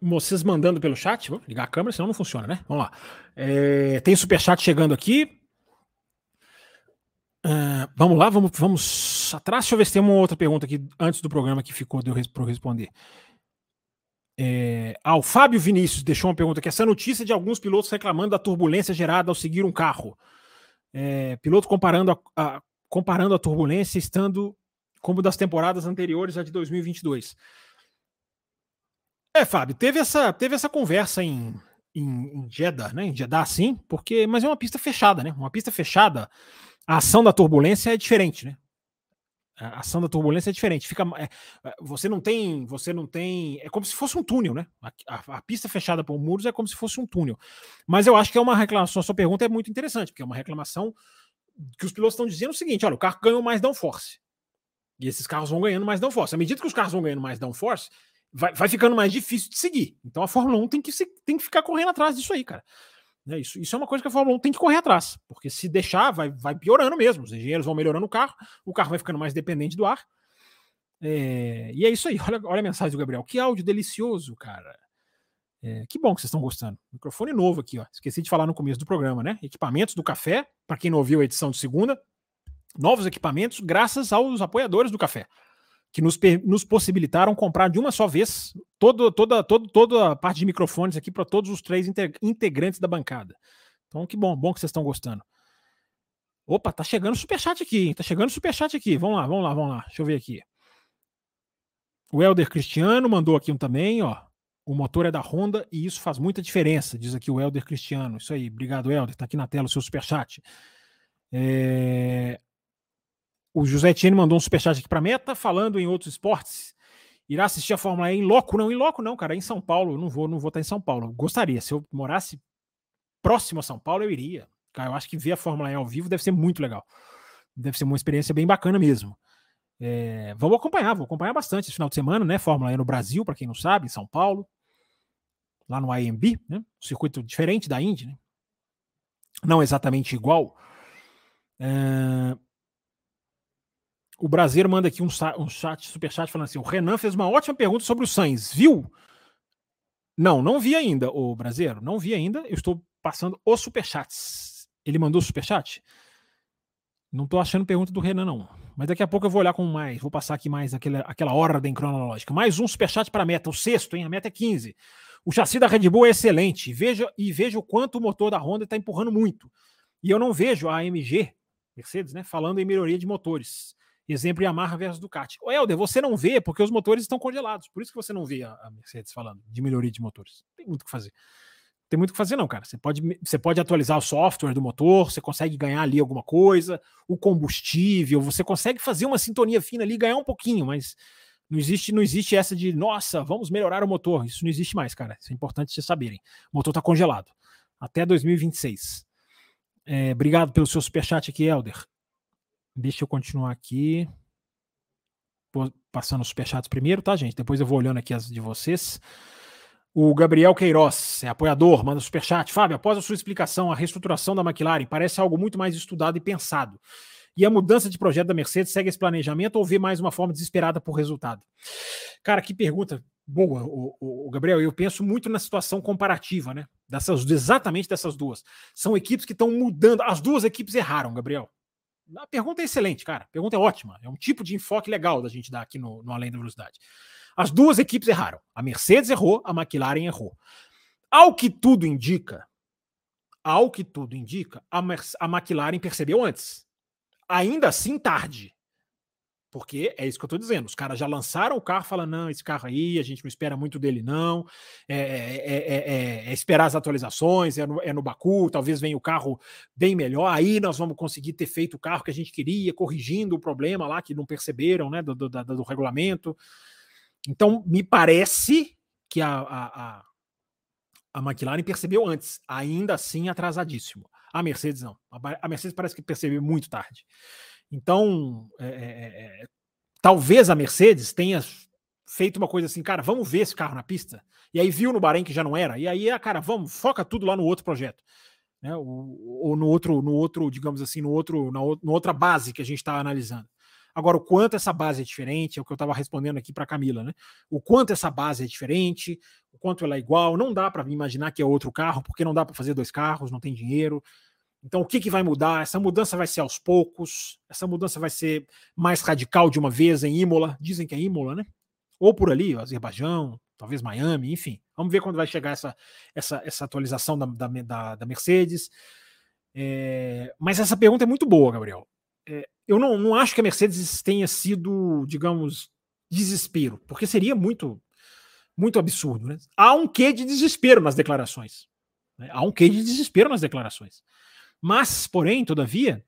Vocês mandando pelo chat. Vou ligar a câmera, senão não funciona, né? Vamos lá. É, tem superchat chegando aqui. Uh, vamos lá, vamos, vamos atrás. Deixa eu ver se tem uma outra pergunta aqui antes do programa que ficou de eu para responder. É, ah, o Fábio Vinícius deixou uma pergunta aqui. Essa notícia de alguns pilotos reclamando da turbulência gerada ao seguir um carro. É, piloto comparando a, a, comparando a turbulência estando como das temporadas anteriores à de 2022. É, Fábio, teve essa, teve essa conversa em, em, em Jeddah, né? Em Jeddah, sim, porque, mas é uma pista fechada, né? Uma pista fechada, a ação da turbulência é diferente, né? A ação da turbulência é diferente. Fica, é, é, você não tem, você não tem, é como se fosse um túnel, né? A, a, a, pista fechada por muros é como se fosse um túnel. Mas eu acho que é uma reclamação. A sua pergunta é muito interessante, porque é uma reclamação que os pilotos estão dizendo o seguinte: olha, o carro ganhou mais downforce. E esses carros vão ganhando mais downforce. À medida que os carros vão ganhando mais downforce, vai, vai ficando mais difícil de seguir. Então a Fórmula 1 tem que, se, tem que ficar correndo atrás disso aí, cara. É isso, isso é uma coisa que a Fórmula 1 tem que correr atrás, porque se deixar, vai, vai piorando mesmo. Os engenheiros vão melhorando o carro, o carro vai ficando mais dependente do ar. É, e é isso aí. <laughs> Olha, olha a mensagem do Gabriel. Que áudio delicioso, cara. É, que bom que vocês estão gostando. Microfone novo aqui, ó. Esqueci de falar no começo do programa, né? Equipamentos do café, para quem não ouviu a edição de segunda, novos equipamentos, graças aos apoiadores do café que nos, nos possibilitaram comprar de uma só vez todo, toda, todo, toda a parte de microfones aqui para todos os três integrantes da bancada. Então, que bom, bom que vocês estão gostando. Opa, tá chegando superchat aqui, hein? Tá chegando superchat aqui. Vamos lá, vamos lá, vamos lá. Deixa eu ver aqui. O Helder Cristiano mandou aqui um também, ó. O motor é da Honda e isso faz muita diferença, diz aqui o Helder Cristiano. Isso aí, obrigado, Helder. Tá aqui na tela o seu superchat. É... O José Tiene mandou um superchat aqui para Meta, falando em outros esportes. Irá assistir a Fórmula E em loco? Não, em loco não, cara. Em São Paulo, eu não vou, não vou estar em São Paulo. gostaria. Se eu morasse próximo a São Paulo, eu iria. Cara, eu acho que ver a Fórmula E ao vivo deve ser muito legal. Deve ser uma experiência bem bacana mesmo. É, vamos acompanhar, vou acompanhar bastante esse final de semana, né? Fórmula E no Brasil, para quem não sabe, em São Paulo, lá no IMB, né? Um circuito diferente da Indy, né? Não exatamente igual. É, o Brasileiro manda aqui um, um chat, superchat, falando assim: o Renan fez uma ótima pergunta sobre o Sainz, viu? Não, não vi ainda, o Brasileiro, não vi ainda. Eu estou passando os superchats. Ele mandou superchat? Não estou achando pergunta do Renan, não. Mas daqui a pouco eu vou olhar com mais. Vou passar aqui mais aquela, aquela ordem cronológica. Mais um superchat para a meta, o sexto, hein? A meta é 15. O chassi da Red Bull é excelente. Veja, e veja o quanto o motor da Honda está empurrando muito. E eu não vejo a AMG, Mercedes, né, falando em melhoria de motores. Exemplo Yamaha versus Ducati. O Helder, você não vê porque os motores estão congelados. Por isso que você não vê a, a Mercedes falando de melhoria de motores. Tem muito o que fazer. Tem muito o que fazer, não, cara. Você pode, você pode atualizar o software do motor, você consegue ganhar ali alguma coisa, o combustível, você consegue fazer uma sintonia fina ali, ganhar um pouquinho, mas não existe, não existe essa de, nossa, vamos melhorar o motor. Isso não existe mais, cara. Isso é importante vocês saberem. O motor está congelado. Até 2026. É, obrigado pelo seu superchat aqui, Helder. Deixa eu continuar aqui. Passando os superchats primeiro, tá, gente? Depois eu vou olhando aqui as de vocês. O Gabriel Queiroz, é apoiador, manda superchat. Fábio, após a sua explicação, a reestruturação da McLaren parece algo muito mais estudado e pensado. E a mudança de projeto da Mercedes segue esse planejamento ou vê mais uma forma desesperada por resultado? Cara, que pergunta boa, o, o, o Gabriel. Eu penso muito na situação comparativa, né? Dessas, exatamente dessas duas. São equipes que estão mudando. As duas equipes erraram, Gabriel. A pergunta é excelente, cara. A pergunta é ótima. É um tipo de enfoque legal da gente dar aqui no, no Além da Velocidade. As duas equipes erraram. A Mercedes errou, a McLaren errou. Ao que tudo indica, ao que tudo indica, a, a McLaren percebeu antes. Ainda assim, tarde. Porque é isso que eu estou dizendo. Os caras já lançaram o carro falando: não, esse carro aí, a gente não espera muito dele, não. É, é, é, é esperar as atualizações, é no, é no Baku, talvez venha o carro bem melhor. Aí nós vamos conseguir ter feito o carro que a gente queria, corrigindo o problema lá que não perceberam né, do, do, do, do regulamento. Então, me parece que a, a, a, a McLaren percebeu antes, ainda assim atrasadíssimo. A Mercedes não. A Mercedes parece que percebeu muito tarde. Então, é, é, é, é, talvez a Mercedes tenha feito uma coisa assim, cara, vamos ver esse carro na pista. E aí viu no Bahrein que já não era. E aí, ah, cara, vamos, foca tudo lá no outro projeto. Né? Ou, ou no outro, no outro, digamos assim, no outro, na, outra base que a gente está analisando. Agora, o quanto essa base é diferente, é o que eu estava respondendo aqui para Camila, né? O quanto essa base é diferente, o quanto ela é igual, não dá para imaginar que é outro carro, porque não dá para fazer dois carros, não tem dinheiro. Então, o que, que vai mudar? Essa mudança vai ser aos poucos, essa mudança vai ser mais radical de uma vez em Imola, dizem que é Imola, né? Ou por ali, Azerbaijão, talvez Miami, enfim. Vamos ver quando vai chegar essa, essa, essa atualização da, da, da Mercedes. É, mas essa pergunta é muito boa, Gabriel. É, eu não, não acho que a Mercedes tenha sido, digamos, desespero, porque seria muito, muito absurdo. Né? Há um quê de desespero nas declarações. Né? Há um quê de desespero nas declarações. Mas, porém, todavia,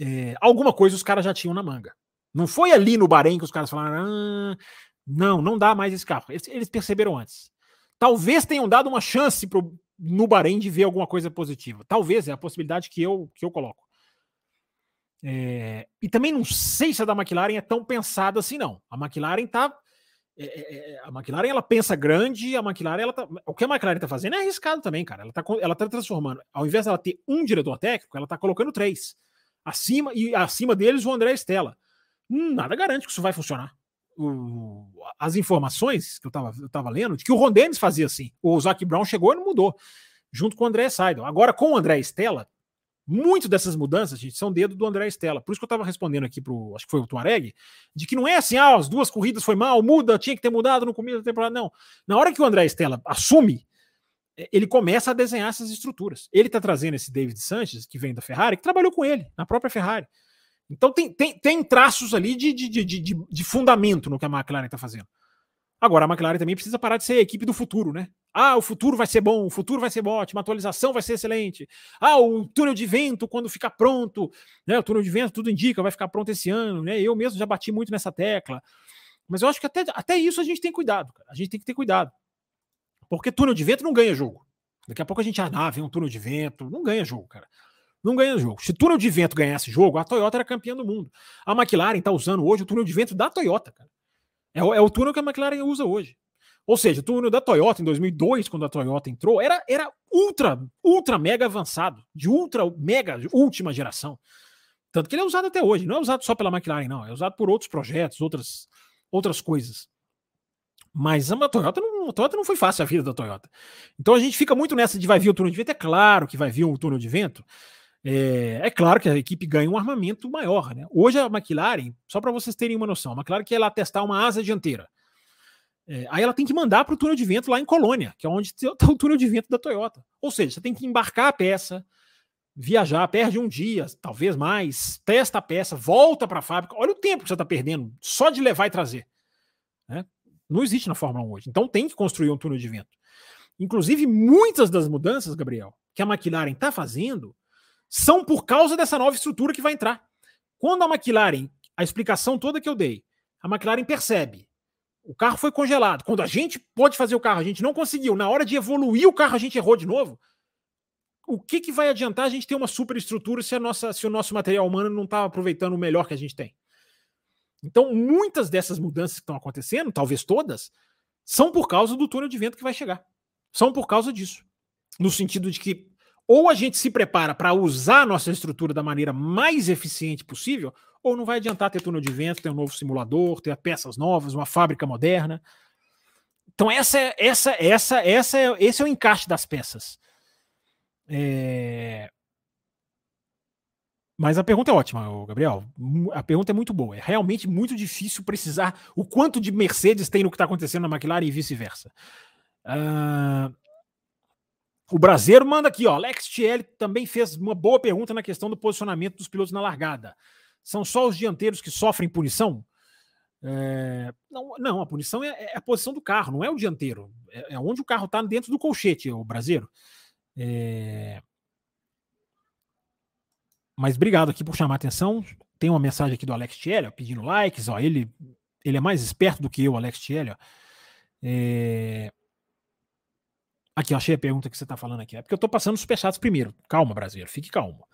é, alguma coisa os caras já tinham na manga. Não foi ali no Bahrein que os caras falaram: ah, não, não dá mais esse carro. Eles, eles, perceberam antes. Talvez tenham dado uma chance pro, no Bahrein de ver alguma coisa positiva. Talvez, é a possibilidade que eu, que eu coloco. É, e também não sei se a da McLaren é tão pensada assim, não. A McLaren tá. É, é, a McLaren ela pensa grande, a McLaren ela tá, o que a McLaren tá fazendo é arriscado também, cara. Ela tá, ela tá transformando, ao invés dela ter um diretor técnico, ela tá colocando três acima e acima deles o André Stella. Hum, nada garante que isso vai funcionar. O, as informações que eu tava, eu tava lendo de que o Ron Dennis fazia assim. O Zac Brown chegou e não mudou, junto com o André Seidel. Agora, com o André Stella, muito dessas mudanças, gente, são dedo do André Stella. Por isso que eu estava respondendo aqui pro, acho que foi o Tuareg, de que não é assim, ah, as duas corridas foi mal, muda, tinha que ter mudado no começo da temporada. Não. Na hora que o André Stella assume, é, ele começa a desenhar essas estruturas. Ele está trazendo esse David Sanchez, que vem da Ferrari, que trabalhou com ele, na própria Ferrari. Então tem, tem, tem traços ali de, de, de, de, de fundamento no que a McLaren está fazendo. Agora, a McLaren também precisa parar de ser a equipe do futuro, né? Ah, o futuro vai ser bom, o futuro vai ser ótimo, a atualização vai ser excelente. Ah, o túnel de vento, quando ficar pronto, né? O túnel de vento, tudo indica, vai ficar pronto esse ano, né? Eu mesmo já bati muito nessa tecla. Mas eu acho que até, até isso a gente tem cuidado, cara. A gente tem que ter cuidado. Porque túnel de vento não ganha jogo. Daqui a pouco a gente, ah, vem um túnel de vento. Não ganha jogo, cara. Não ganha jogo. Se túnel de vento ganhasse jogo, a Toyota era campeã do mundo. A McLaren está usando hoje o túnel de vento da Toyota, cara. É, é o túnel que a McLaren usa hoje. Ou seja, o túnel da Toyota em 2002, quando a Toyota entrou, era, era ultra, ultra mega avançado, de ultra mega última geração. Tanto que ele é usado até hoje. Não é usado só pela McLaren, não. É usado por outros projetos, outras, outras coisas. Mas a Toyota, não, a Toyota não foi fácil a vida da Toyota. Então a gente fica muito nessa de vai vir o túnel de vento. É claro que vai vir um túnel de vento. É, é, claro que a equipe ganha um armamento maior. Né? Hoje a McLaren, só para vocês terem uma noção, a McLaren quer lá testar uma asa dianteira. É, aí ela tem que mandar para o túnel de vento lá em Colônia, que é onde está <laughs> o túnel de vento da Toyota. Ou seja, você tem que embarcar a peça, viajar, perde um dia, talvez mais, testa a peça, volta para a fábrica. Olha o tempo que você está perdendo só de levar e trazer. Né? Não existe na Fórmula 1 hoje. Então tem que construir um túnel de vento. Inclusive, muitas das mudanças, Gabriel, que a McLaren está fazendo são por causa dessa nova estrutura que vai entrar. Quando a McLaren, a explicação toda que eu dei, a McLaren percebe, o carro foi congelado. Quando a gente pode fazer o carro, a gente não conseguiu. Na hora de evoluir o carro, a gente errou de novo o que, que vai adiantar a gente ter uma superestrutura se, a nossa, se o nosso material humano não está aproveitando o melhor que a gente tem? Então, muitas dessas mudanças que estão acontecendo, talvez todas, são por causa do túnel de vento que vai chegar. São por causa disso. No sentido de que ou a gente se prepara para usar a nossa estrutura da maneira mais eficiente possível, ou não vai adiantar ter túnel de vento, ter um novo simulador, ter peças novas, uma fábrica moderna. Então essa é, essa essa essa é, esse é o encaixe das peças. É... Mas a pergunta é ótima, Gabriel. A pergunta é muito boa. É realmente muito difícil precisar o quanto de Mercedes tem no que está acontecendo na McLaren e vice-versa. Uh... O Brasileiro manda aqui, ó. Alex Thiel também fez uma boa pergunta na questão do posicionamento dos pilotos na largada. São só os dianteiros que sofrem punição? É... Não, não, a punição é, é, a posição do carro, não é o dianteiro. É, é onde o carro está dentro do colchete, o Brasileiro. É... Mas obrigado aqui por chamar a atenção. Tem uma mensagem aqui do Alex Tielli pedindo likes. Ó, ele, ele é mais esperto do que eu, Alex Tielli. É... Aqui, eu achei a pergunta que você está falando aqui. É porque eu estou passando os superchats primeiro. Calma, brasileiro, fique calmo.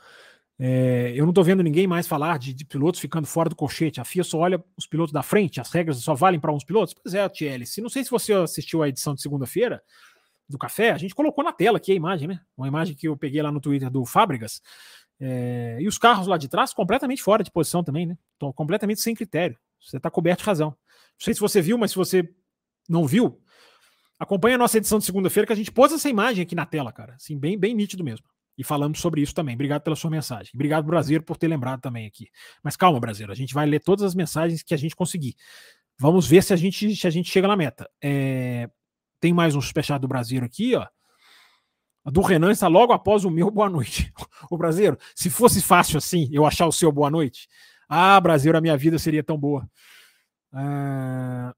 É, eu não estou vendo ninguém mais falar de, de, pilotos ficando fora do colchete. A FIA só olha os pilotos da frente, as regras só valem para uns pilotos. Pois é, Tielli. Se não sei se você assistiu a edição de segunda-feira, do café, a gente colocou na tela aqui a imagem, né? Uma imagem que eu peguei lá no Twitter do Fábricas. É, e os carros lá de trás completamente fora de posição também, né? Estão completamente sem critério. Você está coberto de razão. Não sei se você viu, mas se você não viu, acompanha a nossa edição de segunda-feira que a gente pôs essa imagem aqui na tela, cara. Assim, bem, bem nítido mesmo. E falamos sobre isso também. Obrigado pela sua mensagem. Obrigado, Brasileiro, por ter lembrado também aqui. Mas calma, Brasileiro, a gente vai ler todas as mensagens que a gente conseguir. Vamos ver se a gente, se a gente chega na meta. É, tem mais um superchat do Brasileiro aqui, ó. Do Renan está logo após o meu boa noite. <laughs> O Brasileiro, se fosse fácil assim, eu achar o seu boa noite. Ah, Brasileiro, a minha vida seria tão boa. Ah...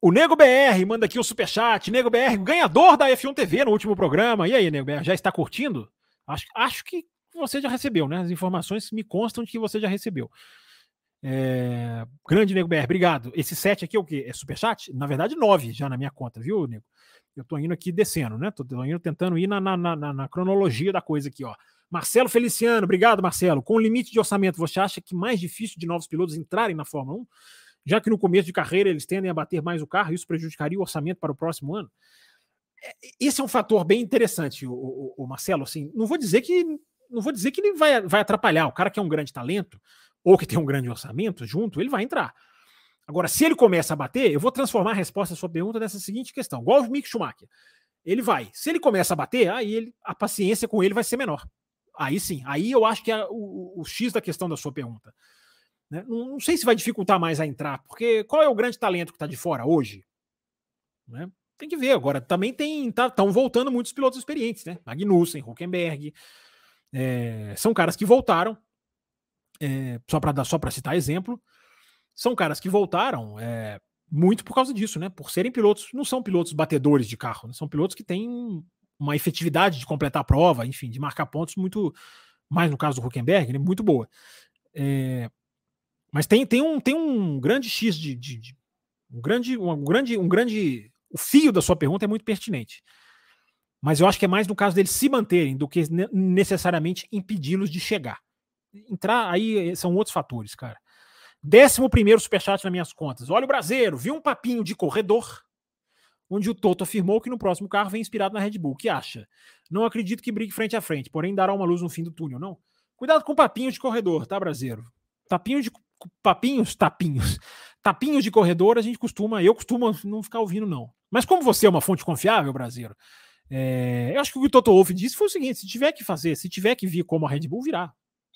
O Nego BR manda aqui o superchat. Nego BR, ganhador da F1 TV no último programa. E aí, Nego BR, já está curtindo? Acho, acho que você já recebeu, né? As informações me constam que você já recebeu. É... Grande Nego BR, obrigado. Esse 7 aqui é o quê? É superchat? Na verdade, 9 já na minha conta, viu, Nego? Eu tô indo aqui descendo, né? Tô, indo tentando ir na, na, na, na, cronologia da coisa aqui, ó. Marcelo Feliciano, obrigado, Marcelo. Com o limite de orçamento, você acha que mais difícil de novos pilotos entrarem na Fórmula 1? Já que no começo de carreira eles tendem a bater mais o carro, isso prejudicaria o orçamento para o próximo ano? É, esse é um fator bem interessante, o, o, o Marcelo. Assim, não vou dizer que não vou dizer que ele vai, vai atrapalhar. O cara que é um grande talento, ou que tem um grande orçamento junto, ele vai entrar. Agora, se ele começa a bater, eu vou transformar a resposta à sua pergunta nessa seguinte questão, igual o Mick Schumacher. Ele vai. Se ele começa a bater, aí ele, a paciência com ele vai ser menor. Aí sim, aí eu acho que é o, o X da questão da sua pergunta. Né? Não, não, sei se vai dificultar mais a entrar, porque qual é o grande talento que está de fora hoje? Né? Tem que ver. Agora, também tem estão tá, voltando muitos pilotos experientes, né? Magnussen, Huckenberg. É, são caras que voltaram, é, só para só para citar exemplo, são caras que voltaram é, muito por causa disso, né? Por serem pilotos, não são pilotos batedores de carro, né? são pilotos que têm uma efetividade de completar a prova, enfim, de marcar pontos muito, mais no caso do Huckenberg, né? muito boa. É, mas tem, tem, um, tem um grande X de, de, de um grande, um grande, um grande, o fio da sua pergunta é muito pertinente. Mas eu acho que é mais no caso deles se manterem do que necessariamente impedi-los de chegar entrar aí eh, são outros fatores, cara. Décimo primeiro superchat nas minhas contas. Olha o Brasileiro, viu um papinho de corredor, onde o Toto afirmou que no próximo carro vem inspirado na Red Bull. O que acha? Não acredito que brigue frente a frente, porém dará uma luz no fim do túnel, não? Cuidado com papinho de corredor, tá, Brasileiro? Tapinho de papinhos, tapinhos. Tapinhos de corredor a gente costuma, eu costumo não ficar ouvindo, não. Mas como você é uma fonte confiável, Brasileiro, é, eu acho que o que o Toto Wolff disse foi o seguinte: se tiver que fazer, se tiver que vir como a Red Bull, virá.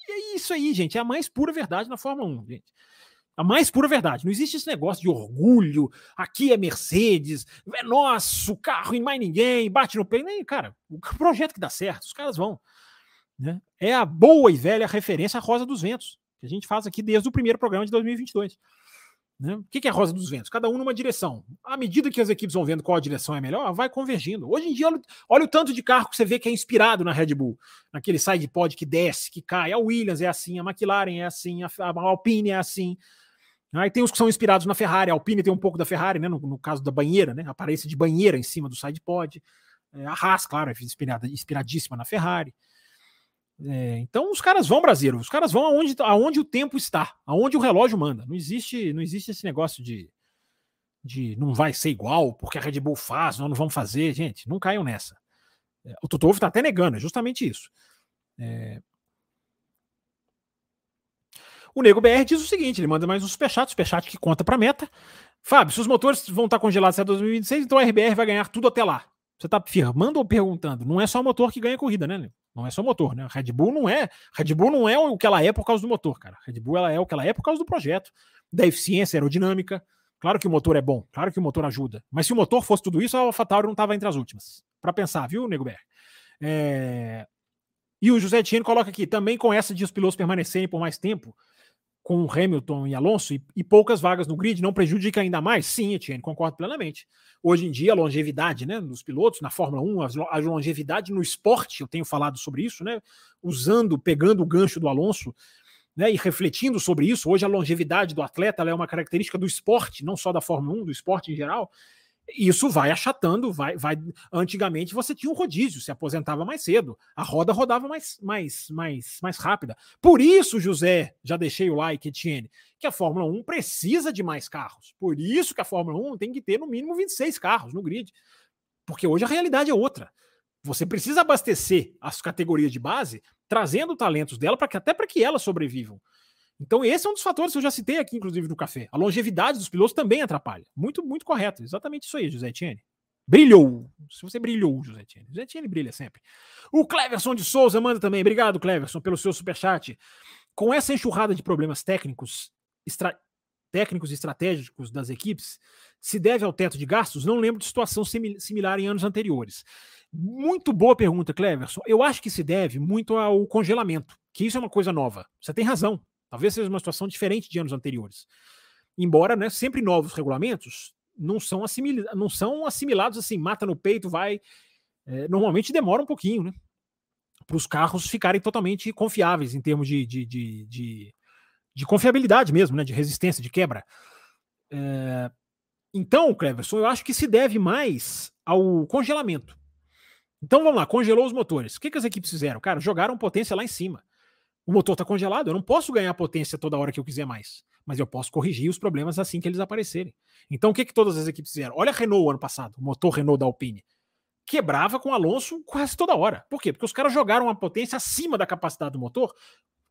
E é isso aí, gente. É a mais pura verdade na Fórmula 1, gente. A mais pura verdade. Não existe esse negócio de orgulho. Aqui é Mercedes, é nosso carro e mais ninguém, bate no peito. Nem, cara, o projeto que dá certo, os caras vão. Né? É a boa e velha referência à Rosa dos Ventos, que a gente faz aqui desde o primeiro programa de 2022. Né? O que é Rosa dos Ventos? Cada um numa direção. À medida que as equipes vão vendo qual a direção é melhor, vai convergindo. Hoje em dia, olha, olha o tanto de carro que você vê que é inspirado na Red Bull, naquele side pod que desce, que cai. A Williams é assim, a McLaren é assim, a, Alpine é assim. Aí tem os que são inspirados na Ferrari. A Alpine tem um pouco da Ferrari, né? No, no caso da banheira, né? Aparência de banheira em cima do side pod. É, a Haas, claro, é inspirada, inspiradíssima na Ferrari. É, então os caras vão, brasileiro, os caras vão aonde, aonde o tempo está, aonde o relógio manda. Não existe, não existe esse negócio de, de não vai ser igual, porque a Red Bull faz, nós não vamos fazer. Gente, não caiam nessa. É, o Toto está até negando, é justamente isso. É... O Nego BR diz o seguinte: ele manda mais um superchat, superchat que conta para meta. Fábio, se os motores vão estar congelados até 2026, então a RBR vai ganhar tudo até lá. Você está afirmando ou perguntando? Não é só o motor que ganha corrida, né? Não é só motor, né? A Red Bull não é. Red Bull não é o que ela é por causa do motor, cara. A Red Bull ela é o que ela é por causa do projeto, da eficiência aerodinâmica. Claro que o motor é bom, claro que o motor ajuda. Mas se o motor fosse tudo isso, a AlphaTauri não estava entre as últimas. Para pensar, viu, Nego Ber? É... E o José Etienne coloca aqui, também com essa de os pilotos permanecerem por mais tempo, com Hamilton e Alonso e, e, poucas vagas no grid não prejudica ainda mais? Sim, Etienne, concordo plenamente. Hoje em dia, a longevidade né, dos pilotos, na Fórmula 1, a longevidade no esporte, eu tenho falado sobre isso, né, usando, pegando o gancho do Alonso né, e refletindo sobre isso. Hoje, a longevidade do atleta é uma característica do esporte, não só da Fórmula 1, do esporte em geral isso vai achatando, vai, vai. Antigamente você tinha um rodízio, se aposentava mais cedo, a roda rodava mais, mais, mais, mais rápida. Por isso, José, já deixei o like, Etienne, que a Fórmula 1 precisa de mais carros. Por isso que a Fórmula 1 tem que ter no mínimo 26 carros no grid. Porque hoje a realidade é outra. Você precisa abastecer as categorias de base, trazendo talentos dela para que até para que elas sobrevivam. Então, esse é um dos fatores que eu já citei aqui, inclusive, no café. A longevidade dos pilotos também atrapalha. Muito, muito correto. Exatamente isso aí, José Etienne. Brilhou. Se você brilhou, José Etienne. José Etienne brilha sempre. O Cleverson de Souza manda também. Obrigado, Cleverson, pelo seu superchat. Com essa enxurrada de problemas técnicos, técnicos e estratégicos das equipes, se deve ao teto de gastos? Não lembro de situação similar em anos anteriores. Muito boa pergunta, Cleverson. Eu acho que se deve muito ao congelamento, que isso é uma coisa nova. Você tem razão. Talvez seja uma situação diferente de anos anteriores. Embora né, sempre novos regulamentos não são, assimil... não são assimilados assim, mata no peito, vai. É, normalmente demora um pouquinho, né? Para os carros ficarem totalmente confiáveis em termos de, de, de, de, de confiabilidade mesmo, né? De resistência, de quebra. É, então, Cleverson, eu acho que se deve mais ao congelamento. Então vamos lá, congelou os motores. O que, que as equipes fizeram? Cara, jogaram potência lá em cima. O motor está congelado, eu não posso ganhar potência toda hora que eu quiser mais, mas eu posso corrigir os problemas assim que eles aparecerem. Então o que, que todas as equipes fizeram? Olha a Renault ano passado, o motor Renault da Alpine. Quebrava com o Alonso quase toda hora. Por quê? Porque os caras jogaram a potência acima da capacidade do motor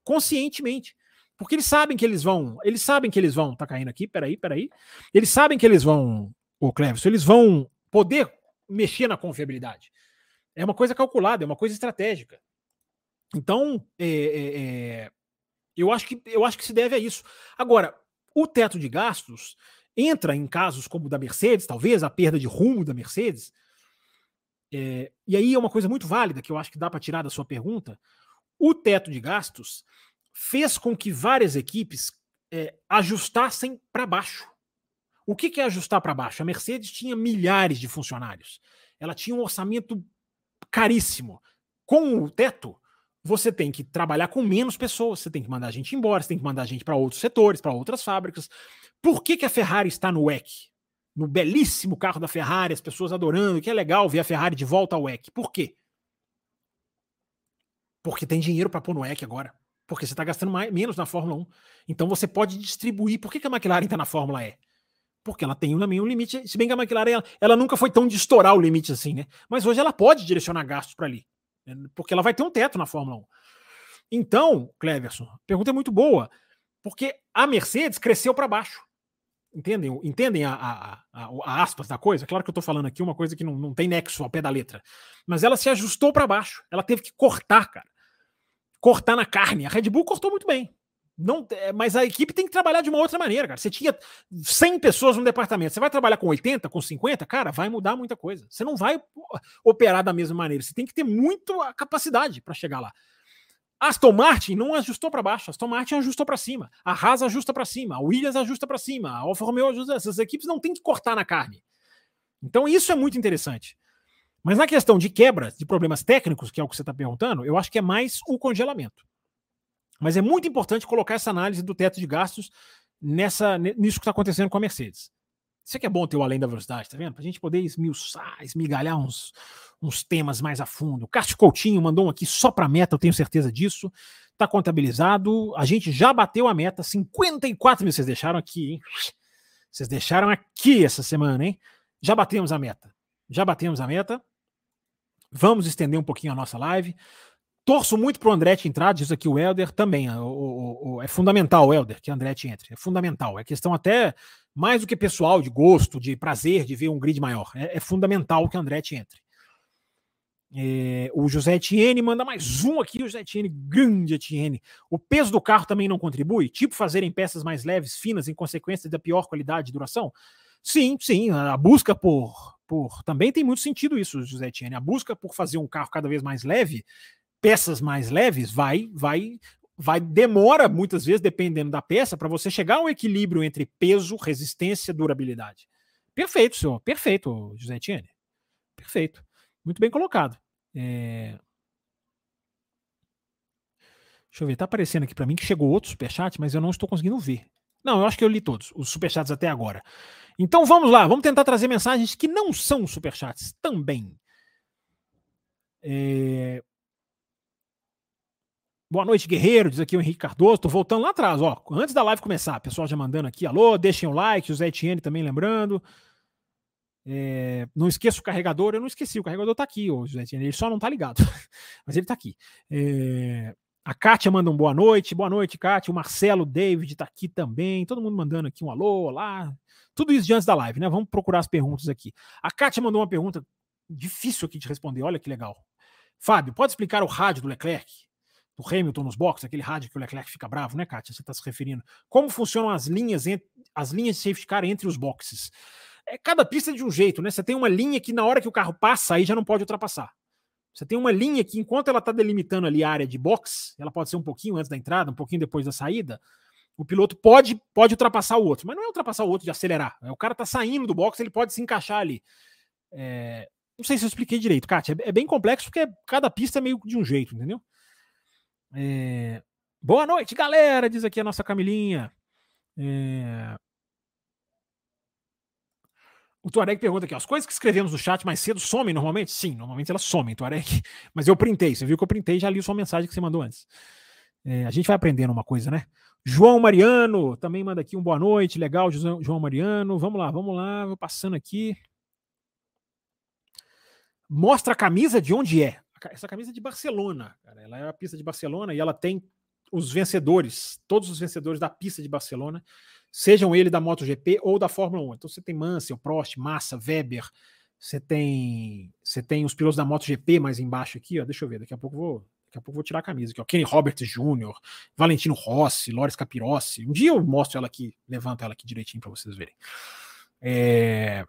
conscientemente. Porque eles sabem que eles vão. Eles sabem que eles vão. Tá caindo aqui, peraí, peraí. Eles sabem que eles vão, o Cleverson, eles vão poder mexer na confiabilidade. É uma coisa calculada, é uma coisa estratégica. Então, é, é, é, eu, acho que, eu acho que se deve a isso. Agora, o teto de gastos entra em casos como o da Mercedes, talvez, a perda de rumo da Mercedes. É, e aí é uma coisa muito válida que eu acho que dá para tirar da sua pergunta. O teto de gastos fez com que várias equipes é, ajustassem para baixo. O que, que é ajustar para baixo? A Mercedes tinha milhares de funcionários. Ela tinha um orçamento caríssimo. Com o teto, você tem que trabalhar com menos pessoas, você tem que mandar a gente embora, você tem que mandar a gente para outros setores, para outras fábricas. Por que, que a Ferrari está no WEC? No belíssimo carro da Ferrari, as pessoas adorando, que é legal ver a Ferrari de volta ao WEC. Por quê? Porque tem dinheiro para pôr no WEC agora. Porque você está gastando mais, menos na Fórmula 1. Então você pode distribuir. Por que, que a McLaren está na Fórmula E? Porque ela tem também um limite. Se bem que a McLaren ela, ela nunca foi tão de estourar o limite assim, né? Mas hoje ela pode direcionar gastos para ali. Né, porque ela vai ter um teto na Fórmula 1. Então, Cleverson, pergunta é muito boa, porque a Mercedes cresceu para baixo. Entendem, entendem a, a, a, a, aspas da coisa? Claro que eu estou falando aqui uma coisa que não, não tem nexo ao pé da letra. Mas ela se ajustou para baixo. Ela teve que cortar, cara. Cortar na carne. A Red Bull cortou muito bem. Não, é, mas a equipe tem que trabalhar de uma outra maneira, cara. Você tinha 100 pessoas no departamento, você vai trabalhar com 80, com 50, cara, vai mudar muita coisa. Você não vai operar da mesma maneira. Você tem que ter muito a capacidade para chegar lá. Aston Martin não ajustou para baixo, Aston Martin ajustou para cima, a Haas ajusta para cima, a Williams ajusta para cima, a Alfa Romeo ajusta. Essas equipes não tem que cortar na carne. Então isso é muito interessante. Mas na questão de quebras, de problemas técnicos, que é o que você está perguntando, eu acho que é mais o congelamento. Mas é muito importante colocar essa análise do teto de gastos nessa, nisso que está acontecendo com a Mercedes. Isso aqui é bom ter o além da velocidade, tá vendo? Para a gente poder esmiuçar, esmigalhar uns, uns temas mais a fundo. O Cássio Coutinho mandou um aqui só para meta, eu tenho certeza disso. Está contabilizado. A gente já bateu a meta, 54 mil. Vocês deixaram aqui, hein? Vocês deixaram aqui essa semana, hein? Já batemos a meta. Já batemos a meta. Vamos estender um pouquinho a nossa live. Torço muito para o Andretti entrar, diz aqui o Helder também. O, o, o, é fundamental o Helder que o Andretti entre. É fundamental. É questão até mais do que pessoal, de gosto, de prazer, de ver um grid maior. É, é fundamental que o Andretti entre. É, o José Etienne manda mais um aqui, o José Etienne, grande Etienne. O peso do carro também não contribui? Tipo fazerem peças mais leves, finas, em consequência da pior qualidade e duração? Sim, sim. A busca por, por. Também tem muito sentido isso, José Etienne. A busca por fazer um carro cada vez mais leve, peças mais leves, vai, vai vai demora muitas vezes, dependendo da peça, para você chegar a um equilíbrio entre peso, resistência, durabilidade. Perfeito, senhor. Perfeito, José Etienne. Perfeito. Muito bem colocado. É... Deixa eu ver, tá aparecendo aqui para mim que chegou outro superchat, mas eu não estou conseguindo ver. Não, eu acho que eu li todos, os superchats até agora. Então vamos lá, vamos tentar trazer mensagens que não são superchats também. É... Boa noite, guerreiro, diz aqui o Henrique Cardoso. Tô voltando lá atrás, ó. Antes da live começar, pessoal já mandando aqui, alô, deixem o like, o Zé Etienne também lembrando. É, não esqueça o carregador, eu não esqueci, o carregador tá aqui, ô, José Etienne, ele só não tá ligado, <laughs> mas ele tá aqui. É, a Kátia manda um boa noite, boa noite, Kátia. O Marcelo David tá aqui também, todo mundo mandando aqui um alô, olá. Tudo isso diante da live, né? Vamos procurar as perguntas aqui. A Kátia mandou uma pergunta difícil aqui de responder, olha que legal. Fábio, pode explicar o rádio do Leclerc? Do Hamilton nos boxes, aquele rádio que o Leclerc fica bravo, né, Kátia? Você está se referindo. Como funcionam as linhas, as linhas de safety car entre os boxes? É, cada pista é de um jeito, né? Você tem uma linha que na hora que o carro passa, aí já não pode ultrapassar. Você tem uma linha que, enquanto ela está delimitando ali a área de box, ela pode ser um pouquinho antes da entrada, um pouquinho depois da saída, o piloto pode, pode ultrapassar o outro, mas não é ultrapassar o outro de acelerar. É, o cara está saindo do box, ele pode se encaixar ali. É, não sei se eu expliquei direito, Kátia. É, é bem complexo porque cada pista é meio de um jeito, entendeu? É... Boa noite, galera, diz aqui a nossa Camilinha. É... O Tuareg pergunta aqui: as coisas que escrevemos no chat mais cedo somem normalmente? Sim, normalmente elas somem, Tuareg. <laughs> Mas eu printei, você viu que eu printei já li sua mensagem que você mandou antes. É, a gente vai aprendendo uma coisa, né? João Mariano também manda aqui um boa noite, legal, João Mariano. Vamos lá, vamos lá, vou passando aqui. Mostra a camisa de onde é essa camisa é de Barcelona, cara. Ela é a pista de Barcelona e ela tem os vencedores, todos os vencedores da pista de Barcelona, sejam ele da MotoGP ou da Fórmula 1. Então você tem Mansell, Prost, Massa, Weber, você tem, você tem os pilotos da MotoGP mais embaixo aqui, ó. Deixa eu ver, daqui a pouco vou, daqui a pouco vou tirar a camisa aqui, ó. Kenny Roberts Jr., Valentino Rossi, Loris Capirossi. Um dia eu mostro ela aqui, levanto ela aqui direitinho para vocês verem. É...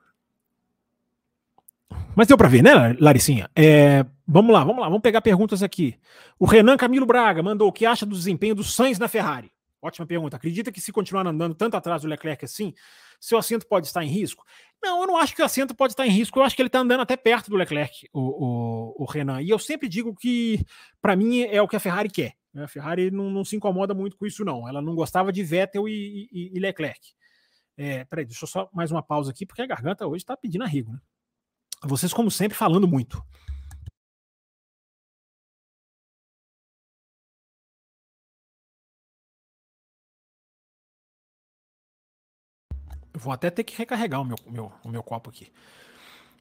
Mas deu para ver, né, Laricinha? É, vamos lá, vamos lá, vamos pegar perguntas aqui. O Renan Camilo Braga mandou o que acha do desempenho do Sainz na Ferrari? Ótima pergunta. Acredita que se continuar andando tanto atrás do Leclerc assim, seu assento pode estar em risco? Não, eu não acho que o assento pode estar em risco. Eu acho que ele está andando até perto do Leclerc, o, o, o Renan. E eu sempre digo que, para mim, é o que a Ferrari quer. A Ferrari não, não, se incomoda muito com isso, não. Ela não gostava de Vettel e, e, e Leclerc. É, peraí, deixa eu só mais uma pausa aqui, porque a garganta hoje está pedindo arrigo, né? Vocês, como sempre, falando muito. Vou até ter que recarregar o meu, meu, o meu copo aqui.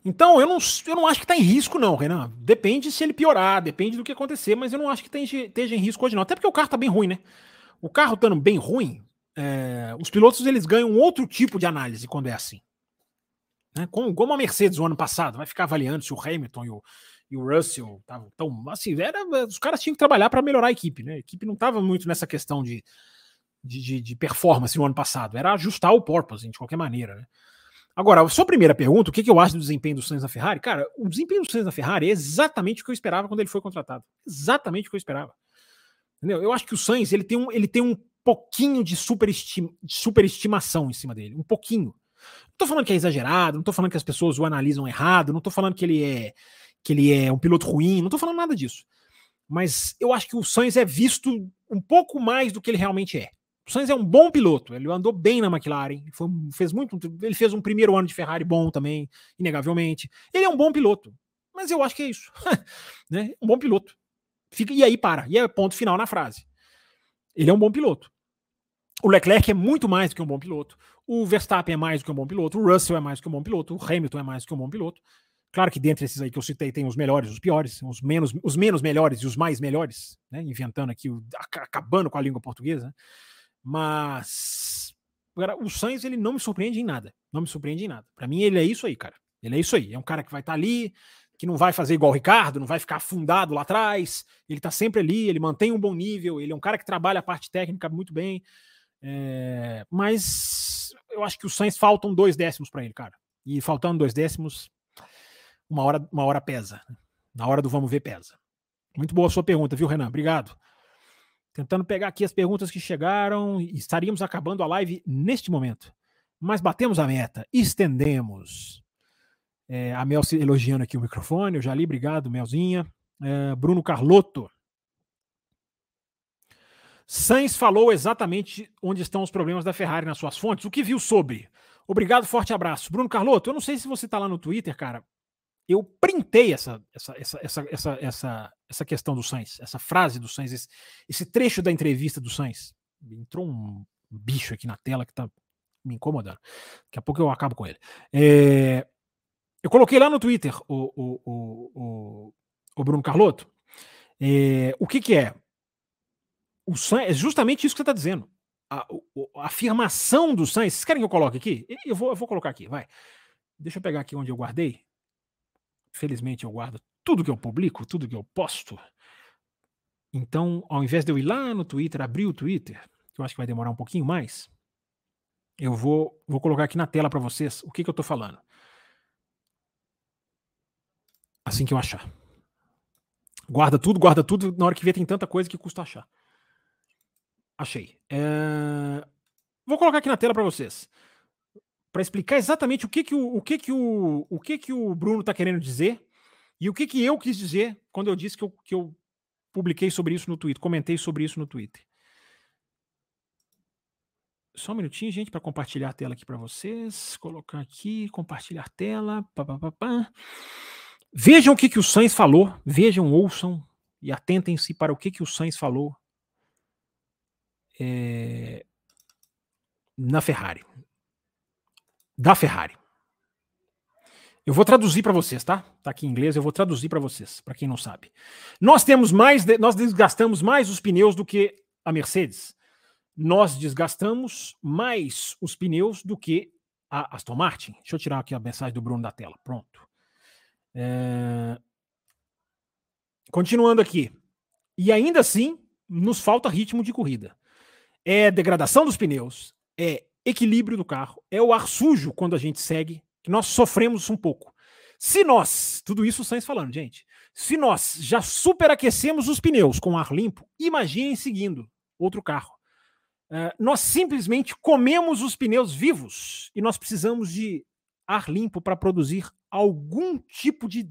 Então, eu não, eu não acho que está em risco, não, Renan. Depende se ele piorar, depende do que acontecer, mas eu não acho que esteja em risco hoje, não. Até porque o carro está bem ruim, né? O carro estando bem ruim, é, os pilotos eles ganham outro tipo de análise quando é assim. Né? Como, como a Mercedes no ano passado, vai ficar avaliando se o Hamilton e o, e o Russell estavam tão. Assim, era, os caras tinham que trabalhar para melhorar a equipe. Né? A equipe não estava muito nessa questão de, de, de, de, performance no ano passado. Era ajustar o porpoise, de qualquer maneira. Né? Agora, sua primeira pergunta, o que, que eu acho do desempenho do Sainz na Ferrari? Cara, o desempenho do Sainz na Ferrari é exatamente o que eu esperava quando ele foi contratado. Exatamente o que eu esperava. Entendeu? Eu acho que o Sainz ele tem um, ele tem um pouquinho de, superestima, de superestimação em cima dele. Um pouquinho. Não tô falando que é exagerado, não tô falando que as pessoas o analisam errado, não tô falando que ele é que ele é um piloto ruim, não tô falando nada disso. Mas eu acho que o Sainz é visto um pouco mais do que ele realmente é. O Sainz é um bom piloto, ele andou bem na McLaren, foi, fez muito, ele fez um primeiro ano de Ferrari bom também, inegavelmente. Ele é um bom piloto, mas eu acho que é isso, <laughs> né? Um bom piloto. Fica e aí para, e é ponto final na frase. Ele é um bom piloto. O Leclerc é muito mais do que um bom piloto. O Verstappen é mais do que um bom piloto. O Russell é mais do que um bom piloto. O Hamilton é mais do que um bom piloto. Claro que dentre esses aí que eu citei tem os melhores, os piores, os menos, os menos melhores e os mais melhores, né? Inventando aqui, acabando com a língua portuguesa. Né? Mas o Sainz ele não me surpreende em nada. Não me surpreende em nada. Para mim, ele é isso aí, cara. Ele é isso aí. É um cara que vai estar tá ali, que não vai fazer igual o Ricardo, não vai ficar afundado lá atrás. Ele tá sempre ali, ele mantém um bom nível, ele é um cara que trabalha a parte técnica muito bem. É, mas eu acho que o Sainz faltam dois décimos para ele, cara. E faltando dois décimos, uma hora, uma hora pesa. Na hora do vamos ver, pesa. Muito boa a sua pergunta, viu, Renan? Obrigado. Tentando pegar aqui as perguntas que chegaram. Estaríamos acabando a live neste momento. Mas batemos a meta, estendemos. É, a Mel elogiando aqui o microfone. Eu já li, obrigado, Melzinha. É, Bruno Carlotto. Sainz falou exatamente onde estão os problemas da Ferrari nas suas fontes. O que viu sobre? Obrigado, forte abraço. Bruno Carlotto, eu não sei se você está lá no Twitter, cara, eu printei essa, essa, essa, essa, essa, essa, questão do Sainz, essa frase do Sainz, esse, esse trecho da entrevista do Sainz. Entrou um bicho aqui na tela que tá me incomodando. Daqui a pouco eu acabo com ele. É, eu coloquei lá no Twitter o, o, o, o, o Bruno Carlotto. É, o que, que é? O Sainz, é justamente isso que você está dizendo. A, a, afirmação do Sainz. Vocês querem que eu coloque aqui? Eu vou, eu vou colocar aqui, vai. Deixa eu pegar aqui onde eu guardei. Felizmente eu guardo tudo que eu publico, tudo que eu posto. Então, ao invés de eu ir lá no Twitter, abrir o Twitter, que eu acho que vai demorar um pouquinho mais, eu vou, vou colocar aqui na tela para vocês o que, que eu estou falando. Assim que eu achar. Guarda tudo, guarda tudo. Na hora que vê, tem tanta coisa que custa achar. Achei. É... Vou colocar aqui na tela para vocês para explicar exatamente o que que o, o que que o, o que que o Bruno está querendo dizer e o que que eu quis dizer quando eu disse que eu, que eu publiquei sobre isso no Twitter, comentei sobre isso no Twitter. Só um minutinho, gente, para compartilhar a tela aqui para vocês. Colocar aqui, compartilhar tela. Pá, pá, pá, vejam o que, que o Sainz falou. Vejam, ouçam e atentem-se para o que, que o Sainz falou é, na Ferrari da Ferrari. Eu vou traduzir para vocês, tá? Tá aqui em inglês, eu vou traduzir para vocês, para quem não sabe. Nós temos mais, nós desgastamos mais os pneus do que a Mercedes. Nós desgastamos mais os pneus do que a Aston Martin. Deixa eu tirar aqui a mensagem do Bruno da tela. Pronto. É... Continuando aqui. E ainda assim, nos falta ritmo de corrida. É degradação dos pneus, é equilíbrio do carro, é o ar sujo quando a gente segue, que nós sofremos um pouco. Se nós, tudo isso o Sainz falando, gente, se nós já superaquecemos os pneus com ar limpo, imaginem seguindo outro carro. Uh, nós simplesmente comemos os pneus vivos e nós precisamos de ar limpo para produzir algum tipo de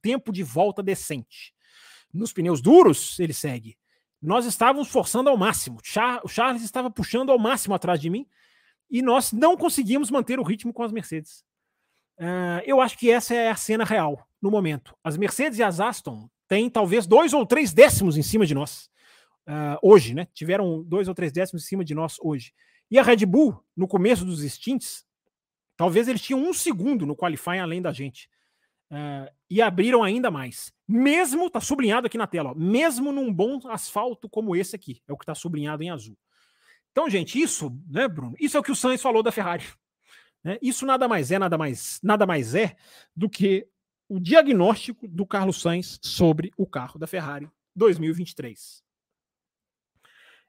tempo de volta decente. Nos pneus duros, ele segue. Nós estávamos forçando ao máximo. O Charles estava puxando ao máximo atrás de mim e nós não conseguimos manter o ritmo com as Mercedes. Uh, eu acho que essa é a cena real no momento. As Mercedes e as Aston têm talvez dois ou três décimos em cima de nós uh, hoje, né? Tiveram dois ou três décimos em cima de nós hoje. E a Red Bull, no começo dos stints, talvez eles tinham um segundo no qualifying além da gente. Uh, e abriram ainda mais. Mesmo, tá sublinhado aqui na tela, ó, mesmo num bom asfalto como esse aqui, é o que está sublinhado em azul. Então, gente, isso, né, Bruno? Isso é o que o Sainz falou da Ferrari. Né? Isso nada mais é, nada mais, nada mais é do que o diagnóstico do Carlos Sainz sobre o carro da Ferrari 2023.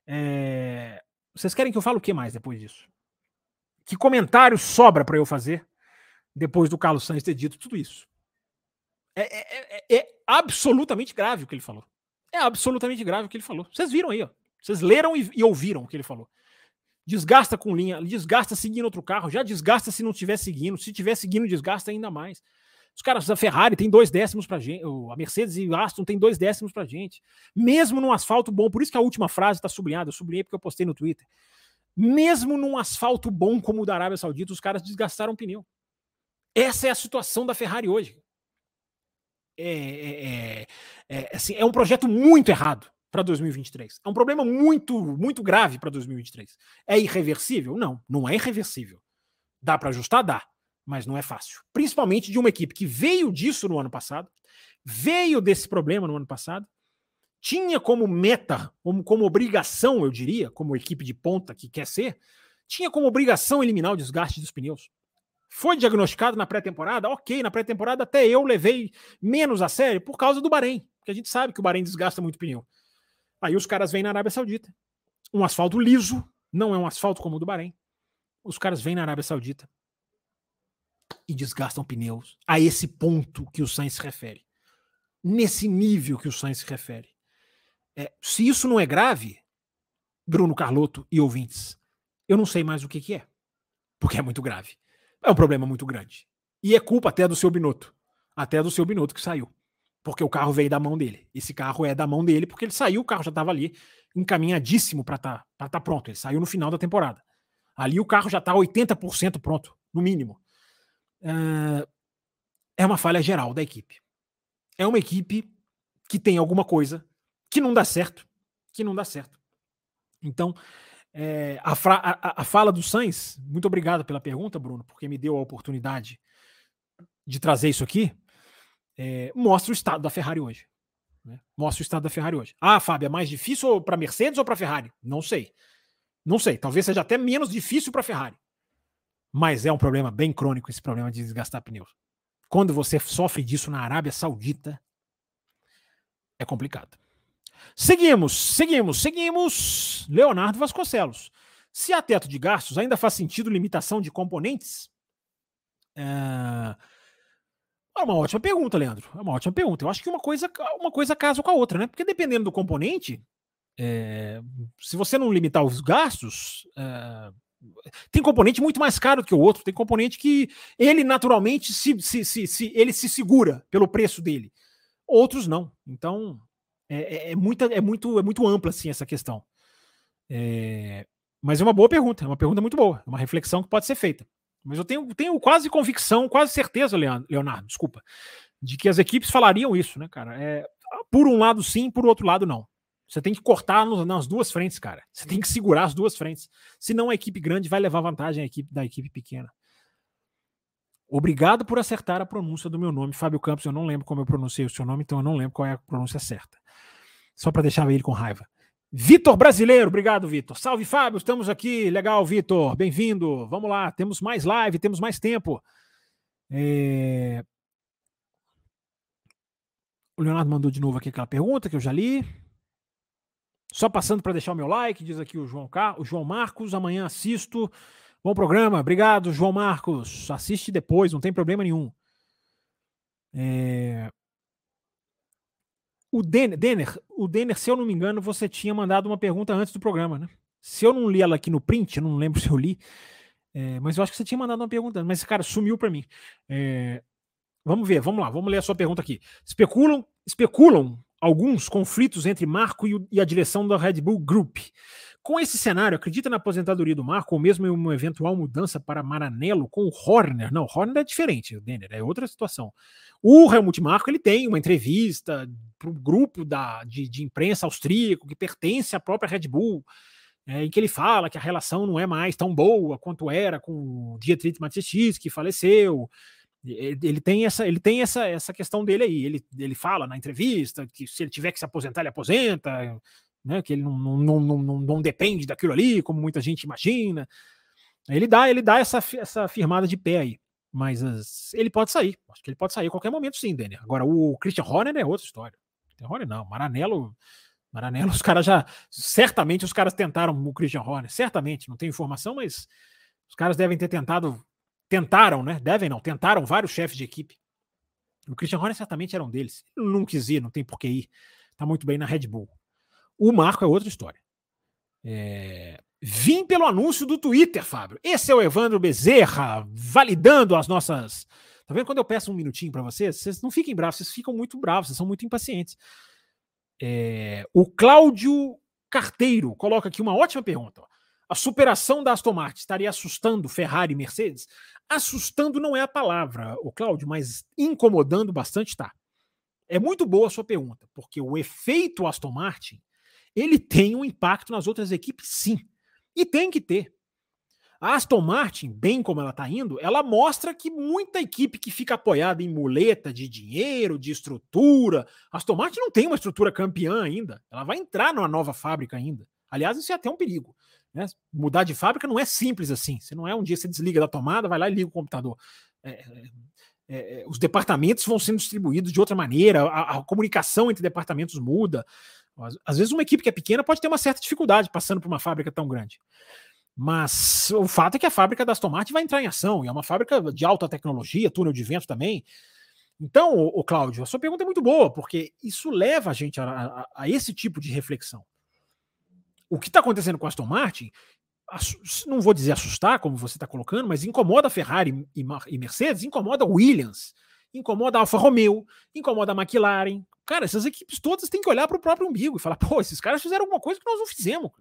É... Vocês querem que eu fale o que mais depois disso? Que comentário sobra para eu fazer depois do Carlos Sainz ter dito tudo isso? É, é, é, é, absolutamente grave o que ele falou. É absolutamente grave o que ele falou. Vocês viram aí, ó. Vocês leram e, e ouviram o que ele falou. Desgasta com linha, desgasta seguindo outro carro, já desgasta se não estiver seguindo, se estiver seguindo, desgasta ainda mais. Os caras da Ferrari tem dois décimos pra gente, a Mercedes e o Aston tem dois décimos pra gente. Mesmo num asfalto bom, por isso que a última frase está sublinhada, eu sublinhei porque eu postei no Twitter. Mesmo num asfalto bom como o da Arábia Saudita, os caras desgastaram o pneu. Essa é a situação da Ferrari hoje. É, é, é, é, assim, é um projeto muito errado para 2023. É um problema muito, muito grave para 2023. É irreversível? Não, não é irreversível. Dá para ajustar? Dá, mas não é fácil. Principalmente de uma equipe que veio disso no ano passado, veio desse problema no ano passado, tinha como meta, como, como obrigação, eu diria, como equipe de ponta que quer ser, tinha como obrigação eliminar o desgaste dos pneus. Foi diagnosticado na pré-temporada? Ok, na pré-temporada até eu levei menos a sério por causa do Bahrein, porque a gente sabe que o Bahrein desgasta muito pneu. Aí os caras vêm na Arábia Saudita. Um asfalto liso, não é um asfalto como o do Bahrein. Os caras vêm na Arábia Saudita e desgastam pneus a esse ponto que o Sainz se refere. Nesse nível que o Sainz se refere. É, se isso não é grave, Bruno Carlotto e ouvintes, eu não sei mais o que, que é. Porque é muito grave. É um problema muito grande. E é culpa até do seu Binotto. Até do seu Binotto que saiu. Porque o carro veio da mão dele. Esse carro é da mão dele porque ele saiu, o carro já estava ali encaminhadíssimo para estar tá, tá pronto. Ele saiu no final da temporada. Ali o carro já está 80% pronto, no mínimo. é uma falha geral da equipe. É uma equipe que tem alguma coisa que não dá certo. Que não dá certo. Então, é, a, a, a, fala do Sainz, muito obrigado pela pergunta, Bruno, porque me deu a oportunidade de trazer isso aqui. É, mostra o estado da Ferrari hoje. Né? Mostra o estado da Ferrari hoje. Ah, Fábio, é mais difícil para Mercedes ou para Ferrari? Não sei. Não sei. Talvez seja até menos difícil para Ferrari. Mas é um problema bem crônico esse problema de desgastar pneus. Quando você sofre disso na Arábia Saudita, é complicado. Seguimos, seguimos, seguimos. Leonardo Vasconcelos. Se há teto de gastos, ainda faz sentido limitação de componentes? É... é uma ótima pergunta, Leandro. É uma ótima pergunta. Eu acho que uma coisa, uma coisa casa com a outra, né? Porque dependendo do componente, é... se você não limitar os gastos, é... tem componente muito mais caro que o outro. Tem componente que ele naturalmente se, se, se, se ele se segura pelo preço dele. Outros não. Então, é, é, é, muita, é, muito, é muito ampla assim, essa questão. É, mas é uma boa pergunta, é uma pergunta muito boa, é uma reflexão que pode ser feita. Mas eu tenho, tenho quase convicção, quase certeza, Leonardo, desculpa, de que as equipes falariam isso, né, cara? É, por um lado sim, por outro lado não. Você tem que cortar nas duas frentes, cara. Você tem que segurar as duas frentes. Senão a equipe grande vai levar vantagem à equipe da equipe pequena. Obrigado por acertar a pronúncia do meu nome, Fábio Campos. Eu não lembro como eu pronunciei o seu nome, então eu não lembro qual é a pronúncia certa. Só para deixar ele com raiva. Vitor Brasileiro, obrigado, Vitor. Salve, Fábio, estamos aqui. Legal, Vitor, bem-vindo. Vamos lá, temos mais live, temos mais tempo. É... O Leonardo mandou de novo aqui aquela pergunta que eu já li. Só passando para deixar o meu like, diz aqui o João, Car... o João Marcos. Amanhã assisto. Bom programa, obrigado, João Marcos. Assiste depois, não tem problema nenhum. É... O Denner, Denner, o Denner, se eu não me engano, você tinha mandado uma pergunta antes do programa, né? Se eu não li ela aqui no print, eu não lembro <laughs> se eu li, é, mas eu acho que você tinha mandado uma pergunta, mas esse cara sumiu para mim. É, vamos ver, vamos lá, vamos ler a sua pergunta aqui. Especulam, especulam alguns conflitos entre Marco e, e a direção da Red Bull Group. Com esse cenário, acredita na aposentadoria do Marco ou mesmo em uma eventual mudança para Maranello com o Horner? Não, Horner é diferente, Denner, é outra situação. O Helmut Marko ele tem uma entrevista para o grupo da, de, de, imprensa austríaco que pertence à própria Red Bull, é, em que ele fala que a relação não é mais tão boa quanto era com o Dietrich Mateschitz, que faleceu. Ele tem essa, ele tem essa, essa questão dele aí. Ele, ele fala na entrevista que se ele tiver que se aposentar, ele aposenta, né, que ele não, não, não, não, não depende daquilo ali, como muita gente imagina. Ele dá, ele dá essa, essa firmada de pé aí. Mas as, ele pode sair. Acho que ele pode sair a qualquer momento, sim, Denner. Agora, o Christian Horner é outra história. Horner não. Maranello. Maranello, <laughs> os caras já. Certamente os caras tentaram o Christian Horner, certamente, não tenho informação, mas os caras devem ter tentado. Tentaram, né? Devem não, tentaram vários chefes de equipe. O Christian Horner certamente era um deles. Não quis ir, não tem por que ir. Tá muito bem na Red Bull. O Marco é outra história. É... Vim pelo anúncio do Twitter, Fábio. Esse é o Evandro Bezerra, validando as nossas. Tá vendo quando eu peço um minutinho para vocês? Vocês não fiquem bravos, vocês ficam muito bravos, vocês são muito impacientes. É... O Cláudio Carteiro coloca aqui uma ótima pergunta. A superação da Aston Martin estaria assustando Ferrari e Mercedes? Assustando não é a palavra, o Cláudio, mas incomodando bastante tá. É muito boa a sua pergunta, porque o efeito Aston Martin ele tem um impacto nas outras equipes, sim. E tem que ter. A Aston Martin, bem como ela está indo, ela mostra que muita equipe que fica apoiada em muleta de dinheiro, de estrutura. A Aston Martin não tem uma estrutura campeã ainda. Ela vai entrar numa nova fábrica ainda. Aliás, isso é até um perigo. Né? Mudar de fábrica não é simples assim. Você não é um dia você desliga da tomada, vai lá e liga o computador. É, é, é, é os departamentos vão sendo distribuídos de outra maneira, a, a comunicação entre departamentos muda. Às vezes, uma equipe que é pequena pode ter uma certa dificuldade passando por uma fábrica tão grande. Mas o fato é que a fábrica das tomates vai entrar em ação, e é uma fábrica de alta tecnologia, túnel de vento também. Então, o, Cláudio, a sua pergunta é muito boa, porque isso leva a gente a, a, a esse tipo de reflexão. O que está acontecendo com a Aston Martin, não vou dizer assustar, como você está colocando, mas incomoda a Ferrari e, e Mercedes, incomoda a Williams, incomoda a Alfa Romeo, incomoda a McLaren, Cara, essas equipes todas têm que olhar para o próprio umbigo e falar: pô, esses caras fizeram alguma coisa que nós não fizemos.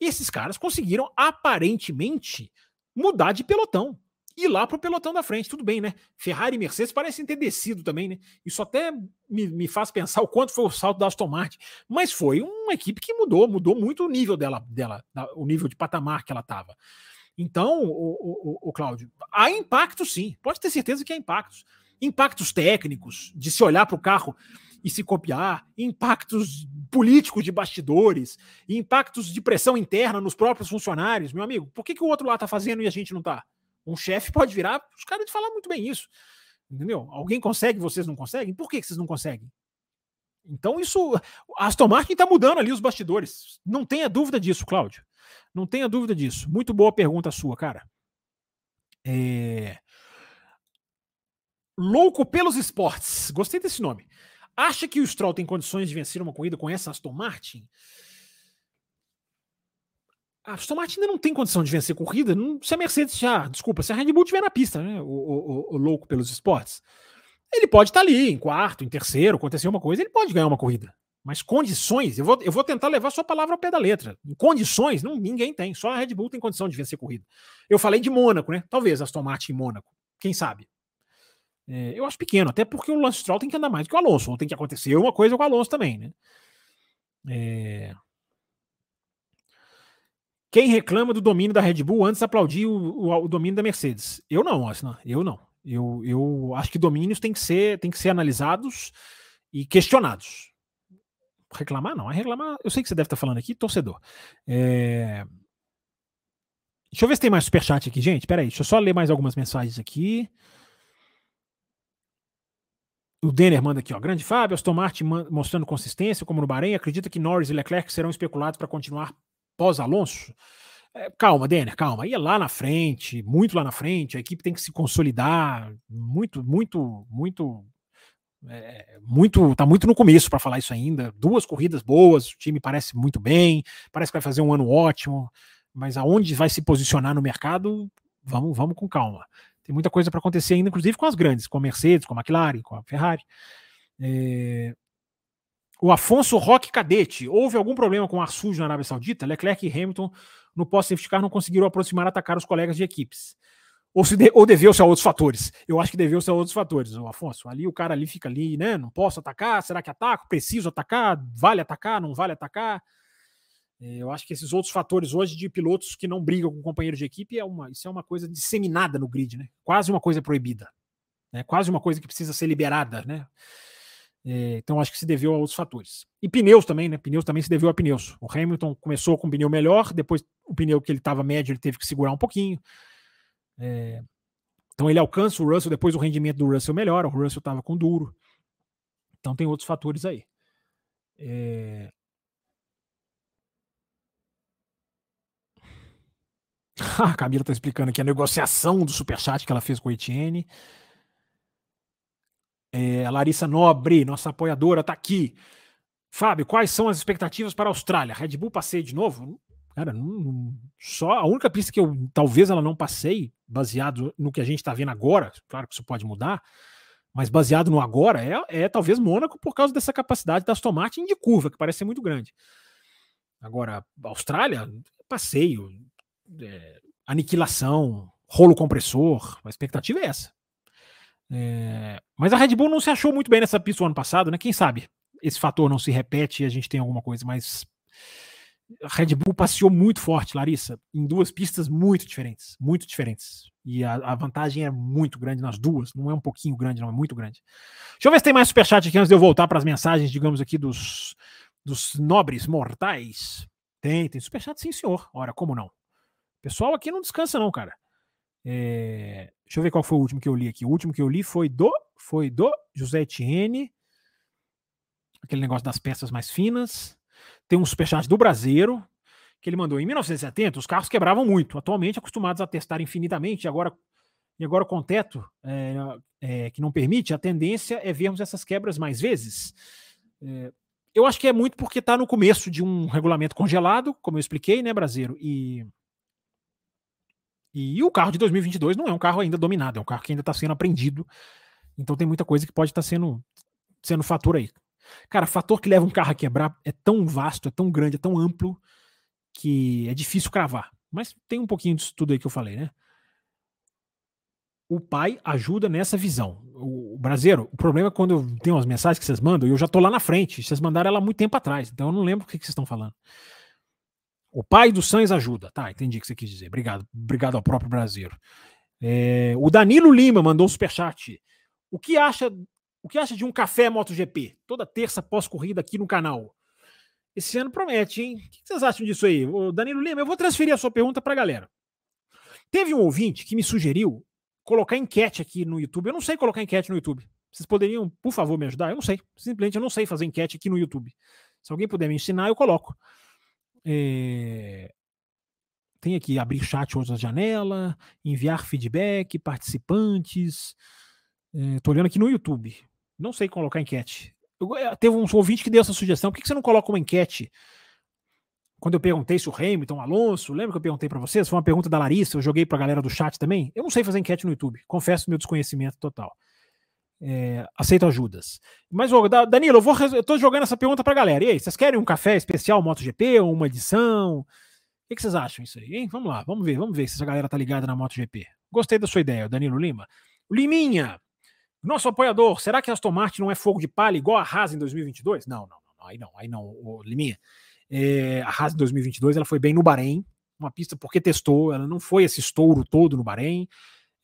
E esses caras conseguiram, aparentemente, mudar de pelotão. Ir lá para o pelotão da frente. Tudo bem, né? Ferrari e Mercedes parecem ter descido também, né? Isso até me, me faz pensar o quanto foi o salto da Aston Martin. Mas foi uma equipe que mudou, mudou muito o nível dela, dela o nível de patamar que ela estava. Então, o, o, o, Cláudio, há impactos sim, pode ter certeza que há impactos impactos técnicos, de se olhar para o carro e se copiar, impactos políticos de bastidores, impactos de pressão interna nos próprios funcionários. Meu amigo, por que, que o outro lá está fazendo e a gente não está? Um chefe pode virar os caras de falar muito bem isso. Entendeu? Alguém consegue, vocês não conseguem? Por que, que vocês não conseguem? Então, isso. A Aston Martin está mudando ali os bastidores. Não tenha dúvida disso, Cláudio. Não tenha dúvida disso. Muito boa pergunta sua, cara. É... Louco pelos esportes. Gostei desse nome. Acha que o Stroll tem condições de vencer uma corrida com essa Aston Martin? A Aston Martin ainda não tem condição de vencer corrida. Não, se a Mercedes já, desculpa, se a Red Bull estiver na pista, né? O, o, o, louco pelos esportes. Ele pode estar ali, em quarto, em terceiro, acontecer uma coisa, ele pode ganhar uma corrida. Mas condições, eu vou, eu vou tentar levar sua palavra ao pé da letra. Condições, não, ninguém tem. Só a Red Bull tem condição de vencer corrida. Eu falei de Mônaco, né? Talvez Aston Martin em Mônaco. Quem sabe? É, eu acho pequeno, até porque o Lance Stroll tem que andar mais que o Alonso, ou tem que acontecer uma coisa com o Alonso também, né? É... Quem reclama do domínio da Red Bull antes aplaudir o, o, o domínio da Mercedes? Eu não, Asna, eu não. Eu, eu acho que domínios têm que ser, têm que ser analisados e questionados. Reclamar não, é reclamar. Eu sei que você deve estar falando aqui, torcedor. É... Deixa eu ver se tem mais superchat aqui, gente. Peraí, deixa eu só ler mais algumas mensagens aqui. O Denner manda aqui, ó. Grande Fábio, Aston Martin mostrando consistência, como no Bahrein. Acredita que Norris e Leclerc serão especulados para continuar pós-Alonso? É, calma, Denner, calma. Aí é lá na frente, muito lá na frente. A equipe tem que se consolidar. Muito, muito, muito. É, muito tá muito no começo para falar isso ainda. Duas corridas boas, o time parece muito bem, parece que vai fazer um ano ótimo, mas aonde vai se posicionar no mercado, vamos, vamos com calma. Tem muita coisa para acontecer ainda, inclusive com as grandes, com a Mercedes, com a McLaren, com a Ferrari. É... O Afonso Roque Cadete. Houve algum problema com ar sujo na Arábia Saudita? Leclerc e Hamilton no pós-safety car não conseguiram aproximar atacar os colegas de equipes. Ou, se de, ou deveu-se a outros fatores? Eu acho que deveu-se a outros fatores, o Afonso. Ali o cara ali fica ali, né? Não posso atacar, será que ataco? Preciso atacar? Vale atacar? Não vale atacar? É, eu acho que esses outros fatores hoje de pilotos que não brigam com companheiro de equipe é uma, isso é uma coisa disseminada no grid, né? Quase uma coisa proibida, né? Quase uma coisa que precisa ser liberada, né? É, então acho que se deveu a outros fatores. E pneus também, né? Pneus também se deveu a pneus. O Hamilton começou com um pneu melhor, depois o pneu que ele estava médio ele teve que segurar um pouquinho. É, então ele alcança o Russell, depois o rendimento do Russell melhora, o Russell estava com duro. Então tem outros fatores aí. É... <laughs> a Camila está explicando aqui a negociação do superchat que ela fez com o Etienne. É, a Larissa Nobre, nossa apoiadora, está aqui. Fábio, quais são as expectativas para a Austrália? Red Bull passeia de novo? Cara, não, não, só a única pista que eu talvez ela não passei, baseado no que a gente está vendo agora, claro que isso pode mudar, mas baseado no agora, é, é talvez Mônaco por causa dessa capacidade das tomates de curva, que parece ser muito grande. Agora, Austrália, passeio, é, aniquilação, rolo compressor, a expectativa é essa. É, mas a Red Bull não se achou muito bem nessa pista o ano passado, né? Quem sabe esse fator não se repete e a gente tem alguma coisa, mas a Red Bull passeou muito forte, Larissa, em duas pistas muito diferentes, muito diferentes. E a, a, vantagem é muito grande nas duas, não é um pouquinho grande, não, é muito grande. Deixa eu ver se tem mais superchat aqui antes de eu voltar para as mensagens, digamos aqui, dos, dos nobres mortais. Tem, tem superchat sim, senhor. Ora, como não? Pessoal aqui não descansa, não, cara. É, deixa eu ver qual foi o último que eu li aqui. O último que eu li foi do, foi do José Etienne. Aquele negócio das peças mais finas. Tem um superchat do Brasileiro, que ele mandou. Em 1970, os carros quebravam muito. Atualmente, acostumados a testar infinitamente, e agora, e agora com teto é, é, que não permite, a tendência é vermos essas quebras mais vezes. É, eu acho que é muito porque está no começo de um regulamento congelado, como eu expliquei, né, Brasileiro? E e o carro de 2022 não é um carro ainda dominado, é um carro que ainda está sendo aprendido. Então tem muita coisa que pode estar tá sendo, sendo fator aí. Cara, fator que leva um carro a quebrar é tão vasto, é tão grande, é tão amplo, que é difícil cravar. Mas tem um pouquinho disso tudo aí que eu falei, né? O pai ajuda nessa visão. O, brasileiro, o problema é quando tem umas mensagens que vocês mandam, e eu já tô lá na frente. Vocês mandaram ela há muito tempo atrás, então eu não lembro o que, que vocês estão falando. O pai do Sainz ajuda. Tá, entendi o que você quis dizer. Obrigado. Obrigado ao próprio brasileiro. É, o Danilo Lima mandou um superchat. O que acha o que acha de um café MotoGP? Toda terça pós-corrida aqui no canal. Esse ano promete, hein? O que vocês acham disso aí? O Danilo Lima, eu vou transferir a sua pergunta para a galera. Teve um ouvinte que me sugeriu colocar enquete aqui no YouTube. Eu não sei colocar enquete no YouTube. Vocês poderiam, por favor, me ajudar? Eu não sei. Simplesmente eu não sei fazer enquete aqui no YouTube. Se alguém puder me ensinar, eu coloco. É... Tem aqui abrir chat outra janela, enviar feedback, participantes. Estou é, olhando aqui no YouTube. Não sei colocar enquete. Eu, eh, teve um ouvinte que deu essa sugestão. Por que, que você não coloca uma enquete? Quando eu perguntei se o Hamilton, Alonso, lembra que eu perguntei para vocês? Foi uma pergunta da Larissa, eu joguei para a galera do chat também. Eu não sei fazer enquete no YouTube, confesso meu desconhecimento total. É, aceito ajudas. Mas, ô, Danilo, eu, vou, eu tô jogando essa pergunta pra galera. E aí, vocês querem um café especial MotoGP ou uma edição? O que, que vocês acham isso aí, hein? Vamos lá, vamos ver, vamos ver se essa galera tá ligada na MotoGP. Gostei da sua ideia, Danilo Lima. Liminha, nosso apoiador, será que a Aston Martin não é fogo de palha igual a Haas em 2022? Não, não, não, aí não, aí não, ô, Liminha. É, a Haas em 2022 ela foi bem no Bahrein, uma pista porque testou, ela não foi esse estouro todo no Bahrein.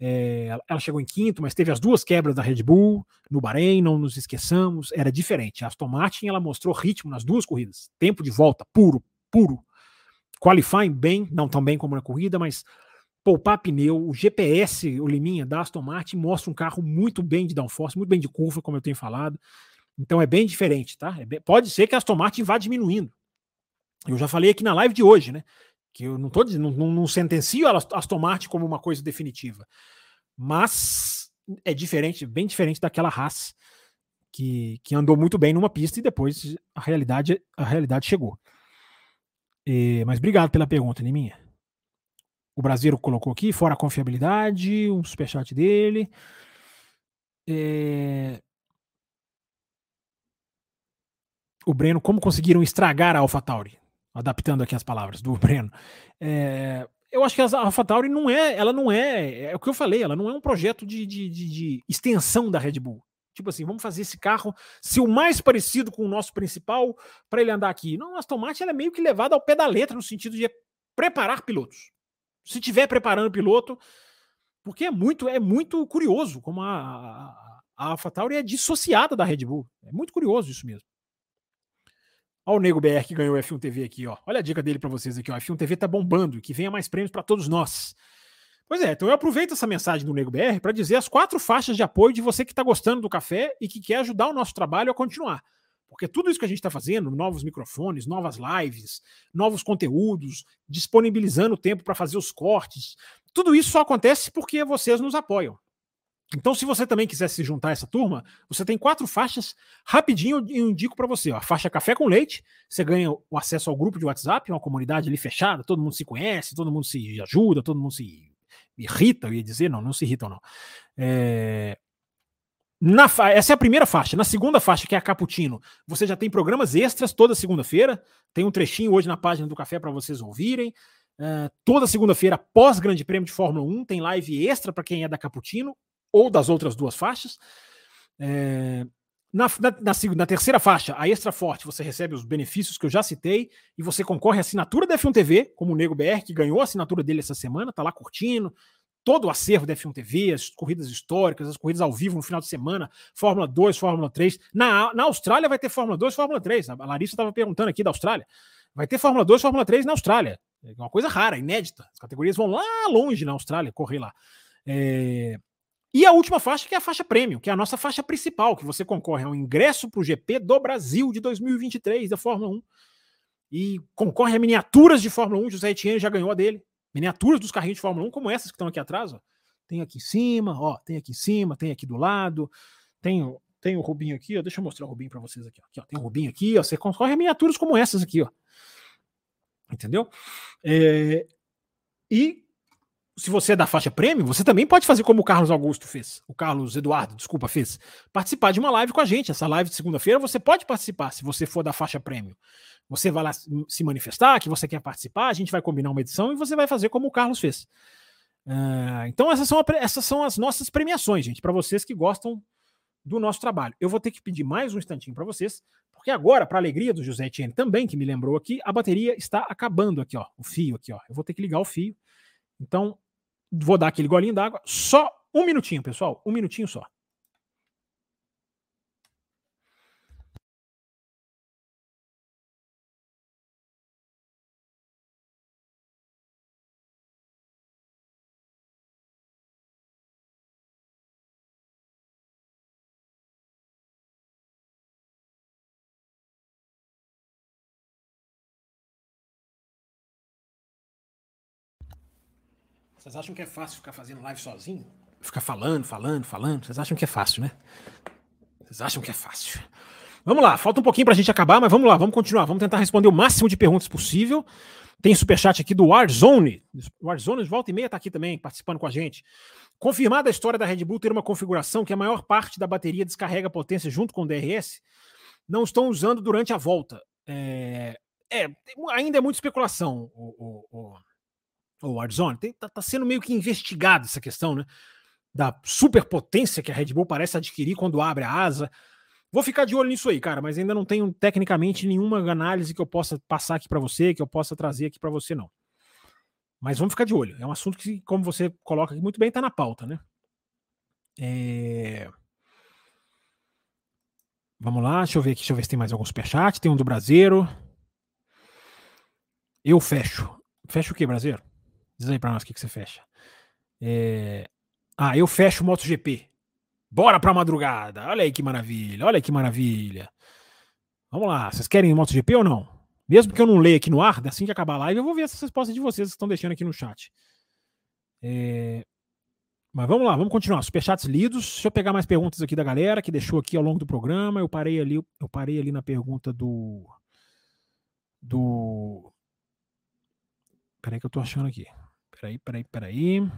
É, ela chegou em quinto, mas teve as duas quebras da Red Bull no Bahrein, não nos esqueçamos, era diferente. A Aston Martin ela mostrou ritmo nas duas corridas, tempo de volta puro, puro. Qualifying bem, não tão bem como na corrida, mas poupar pneu, o GPS, o Liminha da Aston Martin mostra um carro muito bem de downforce, muito bem de curva, como eu tenho falado. Então é bem diferente, tá? É bem, pode ser que a Aston Martin vá diminuindo. Eu já falei aqui na live de hoje, né? Que eu não, tô, não, não, sentencio a Aston Martin como uma coisa definitiva, mas é diferente, bem diferente daquela raça que, que andou muito bem numa pista e depois a realidade, a realidade chegou. E, mas obrigado pela pergunta, Liminha. O brasileiro colocou aqui, fora a confiabilidade, um superchat dele. É... O Breno, como conseguiram estragar a AlphaTauri? Adaptando aqui as palavras do <laughs> Breno. É, eu acho que a AlphaTauri não é, ela não é, é o que eu falei, ela não é um projeto de, de, de, de extensão da Red Bull. Tipo assim, vamos fazer esse carro ser o mais parecido com o nosso principal para ele andar aqui. Não, a Aston Martin é meio que levada ao pé da letra no sentido de preparar pilotos. Se tiver preparando piloto, porque é muito é muito curioso como a, a, a AlphaTauri é dissociada da Red Bull. É muito curioso isso mesmo. Olha o Nego BR que ganhou o F1 TV aqui, ó. Olha a dica dele para vocês aqui, ó. F1 TV tá bombando, que venha mais prêmios para todos nós. Pois é, então eu aproveito essa mensagem do Nego BR para dizer as quatro faixas de apoio de você que está gostando do café e que quer ajudar o nosso trabalho a continuar. Porque tudo isso que a gente está fazendo, novos microfones, novas lives, novos conteúdos, disponibilizando tempo para fazer os cortes, tudo isso só acontece porque vocês nos apoiam. Então, se você também quiser se juntar a essa turma, você tem quatro faixas. Rapidinho eu indico para você. Ó, a faixa Café com Leite, você ganha o acesso ao grupo de WhatsApp, uma comunidade ali fechada, todo mundo se conhece, todo mundo se ajuda, todo mundo se irrita, eu ia dizer, não, não se irritam, não. É... Na fa... Essa é a primeira faixa. Na segunda faixa, que é a Caputino, você já tem programas extras toda segunda-feira. Tem um trechinho hoje na página do Café para vocês ouvirem. Uh, toda segunda-feira, pós Grande Prêmio de Fórmula 1, tem live extra para quem é da Caputino ou das outras duas faixas. É, na, na, na, na, terceira faixa, a extra forte, você recebe os benefícios que eu já citei e você concorre à assinatura da F1 TV, como o Nego BR, que ganhou a assinatura dele essa semana, tá lá curtindo. Todo o acervo da F1 TV, as corridas históricas, as corridas ao vivo no final de semana, Fórmula 2, Fórmula 3. Na, na Austrália vai ter Fórmula 2, Fórmula 3. A Larissa estava perguntando aqui da Austrália. Vai ter Fórmula 2, Fórmula 3 na Austrália. É uma coisa rara, inédita. As categorias vão lá longe na Austrália, correr lá. É, e a última faixa, que é a faixa prêmio, que é a nossa faixa principal, que você concorre ao ingresso para o GP do Brasil de 2023 da Fórmula 1. E concorre a miniaturas de Fórmula 1, José Etienne já ganhou a dele. Miniaturas dos carrinhos de Fórmula 1, como essas que estão aqui atrás. Ó. Tem aqui em cima, ó, tem aqui em cima, tem aqui do lado. Tem, tem o Rubinho aqui, ó. Deixa eu mostrar o Rubinho para vocês aqui, ó. aqui ó. Tem o Rubinho aqui, ó. Você concorre a miniaturas como essas aqui, ó. Entendeu? É, e se você é da faixa prêmio, você também pode fazer como o Carlos Augusto fez, o Carlos Eduardo, desculpa, fez. Participar de uma live com a gente. Essa live de segunda-feira você pode participar se você for da faixa prêmio. Você vai lá se manifestar que você quer participar, a gente vai combinar uma edição e você vai fazer como o Carlos fez. Uh, então, essas são, essas são as nossas premiações, gente, para vocês que gostam do nosso trabalho. Eu vou ter que pedir mais um instantinho para vocês, porque agora, para alegria do José Etienne também, que me lembrou aqui, a bateria está acabando aqui, ó, o fio aqui, ó. Eu vou ter que ligar o fio. Então, Vou dar aquele golinho d'água. Só um minutinho, pessoal. Um minutinho só. Vocês acham que é fácil ficar fazendo live sozinho? Ficar falando, falando, falando? Vocês acham que é fácil, né? Vocês acham que é fácil. Vamos lá, falta um pouquinho pra gente acabar, mas vamos lá, vamos continuar. Vamos tentar responder o máximo de perguntas possível. Tem superchat aqui do Warzone. O Warzone de volta e meia tá aqui também, participando com a gente. Confirmada a história da Red Bull ter uma configuração que a maior parte da bateria descarrega potência junto com o DRS, não estão usando durante a volta. É, é ainda é muita especulação, o, o, o Warzone, está tá sendo meio que investigada essa questão, né? Da superpotência que a Red Bull parece adquirir quando abre a asa. Vou ficar de olho nisso aí, cara, mas ainda não tenho tecnicamente nenhuma análise que eu possa passar aqui para você, que eu possa trazer aqui para você, não. Mas vamos ficar de olho. É um assunto que, como você coloca aqui muito bem, está na pauta, né? É... Vamos lá, deixa eu ver aqui, deixa eu ver se tem mais algum superchat. Tem um do Brasileiro. Eu fecho. Fecho o que, Brasileiro? Diz aí pra nós o que, que você fecha. É... Ah, eu fecho o MotoGP. Bora pra madrugada. Olha aí que maravilha. Olha que maravilha. Vamos lá. Vocês querem MotoGP ou não? Mesmo que eu não leia aqui no ar, assim que acabar a live, eu vou ver essas respostas de vocês que estão deixando aqui no chat. É... Mas vamos lá, vamos continuar. Superchats lidos. Deixa eu pegar mais perguntas aqui da galera que deixou aqui ao longo do programa. Eu parei ali, eu parei ali na pergunta do. Do. Peraí que eu tô achando aqui. Peraí, peraí, peraí.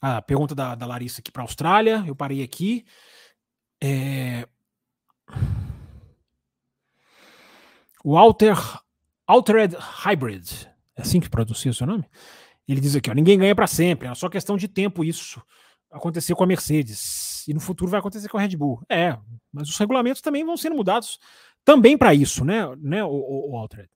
Ah, pergunta da, da Larissa aqui para a Austrália. Eu parei aqui. É... Walter Altered Hybrid. É assim que pronuncia o seu nome? Ele diz aqui: ó, ninguém ganha para sempre. É só questão de tempo isso acontecer com a Mercedes. E no futuro vai acontecer com a Red Bull. É, mas os regulamentos também vão sendo mudados também para isso, né, né o, o, o Altered.